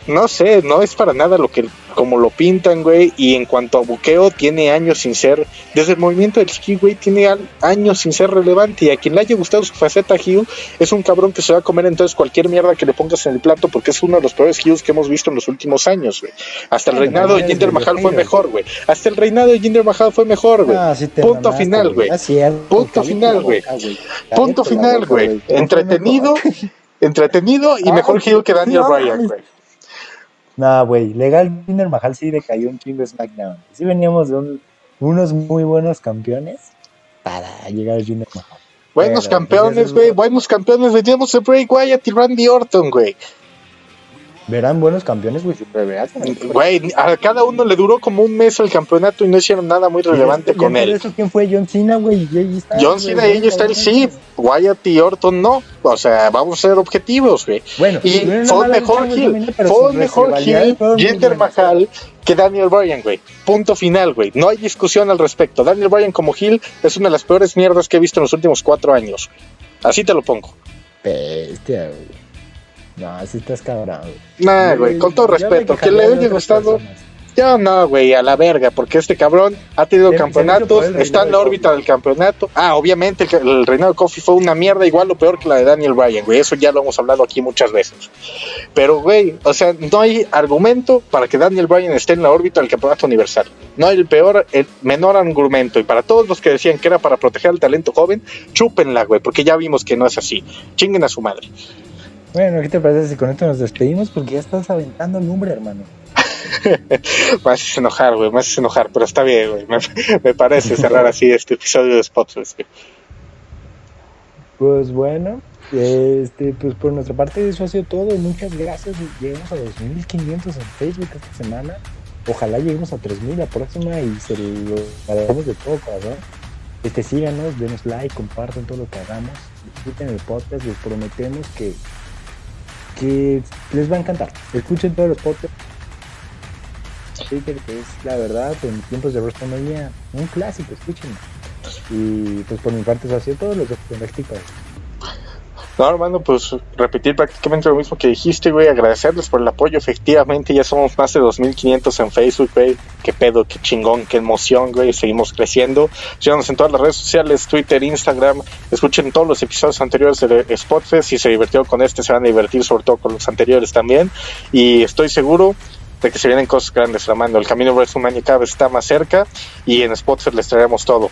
no sé, no es para nada lo que como lo pintan, güey. Y en cuanto a buqueo, tiene años sin ser, desde el movimiento del ski, güey, tiene años sin ser relevante. Y a quien le haya gustado su faceta Hugh, es un cabrón que se va a comer entonces cualquier mierda que le pongas en el plato, porque es uno de los peores Hughes que hemos visto en los últimos años, güey. Hasta el reinado de Jinder Mahal fue mejor, güey. Hasta el reinado de Jinder Mahal fue mejor, güey. Ah, Punto final, güey. Punto final, güey. Punto final, güey. Entretenido. Entretenido y mejor Hugh que Daniel Bryan, güey. Nah, güey, legal Jinder Mahal sí decayó un chingo SmackDown. Sí veníamos de unos muy buenos campeones para llegar a Jinder Mahal. Buenos campeones, güey, buenos campeones. Veníamos de Bray Wyatt y Randy Orton, güey verán buenos campeones, güey. Güey, a cada uno le duró como un mes el campeonato y no hicieron nada muy relevante con él. Eso, ¿Quién fue? John Cena, güey. John Cena y está el sí. Wyatt y Orton no. O sea, vamos a ser objetivos, güey. Bueno, y fue mejor Hill. Fue mejor Hill, Jinder Mahal que Daniel Bryan, güey. Punto final, güey. No hay discusión al respecto. Daniel Bryan como Hill es una de las peores mierdas que he visto en los últimos cuatro años. Así te lo pongo. Bestia, güey. No, así estás cabrón. Nah, güey, con todo respeto, que le haya gustado. Yo no, güey, a la verga, porque este cabrón ha tenido campeonatos, está en la órbita del campeonato. Ah, obviamente el, reinado de Kofi fue una mierda, igual o peor que la de Daniel Bryan, güey. Eso ya lo hemos hablado aquí muchas veces. Pero, güey, o sea, no hay argumento para que Daniel Bryan esté en la órbita del campeonato universal. No hay el peor, el menor argumento. Y para todos los que decían que era para proteger al talento joven, chúpenla, güey, porque ya vimos que no es así. Chinguen a su madre. Bueno, ¿qué te parece si con esto nos despedimos? Porque ya estás aventando el nombre, hermano. me haces enojar, güey, me haces enojar, pero está bien, güey. Me, parece cerrar así este episodio de Spots, Pues bueno, este, pues por nuestra parte eso ha sido todo. Muchas gracias. Llegamos a 2500 en Facebook esta semana. Ojalá lleguemos a 3000 la próxima y se lo haremos de todo, ¿verdad? Este, síganos, denos like, compartan todo lo que hagamos, disfruten el podcast, les prometemos que que les va a encantar. Escuchen todos los podcasts. que es la verdad, en tiempos de WrestleMania, un clásico, escuchen. Y pues por mi parte eso ha sido todo lo que México. No, hermano, pues repetir prácticamente lo mismo que dijiste, güey. Agradecerles por el apoyo. Efectivamente, ya somos más de 2500 en Facebook, güey. Qué pedo, qué chingón, qué emoción, güey. Seguimos creciendo. Síganos en todas las redes sociales: Twitter, Instagram. Escuchen todos los episodios anteriores de Spotfest. Si se divirtieron con este, se van a divertir, sobre todo con los anteriores también. Y estoy seguro de que se vienen cosas grandes, Ramando. El camino WrestleMania cada vez está más cerca y en Spotfest les traeremos todo.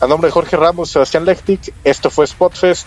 A nombre de Jorge Ramos, Sebastián Lechtic, esto fue Spotfest.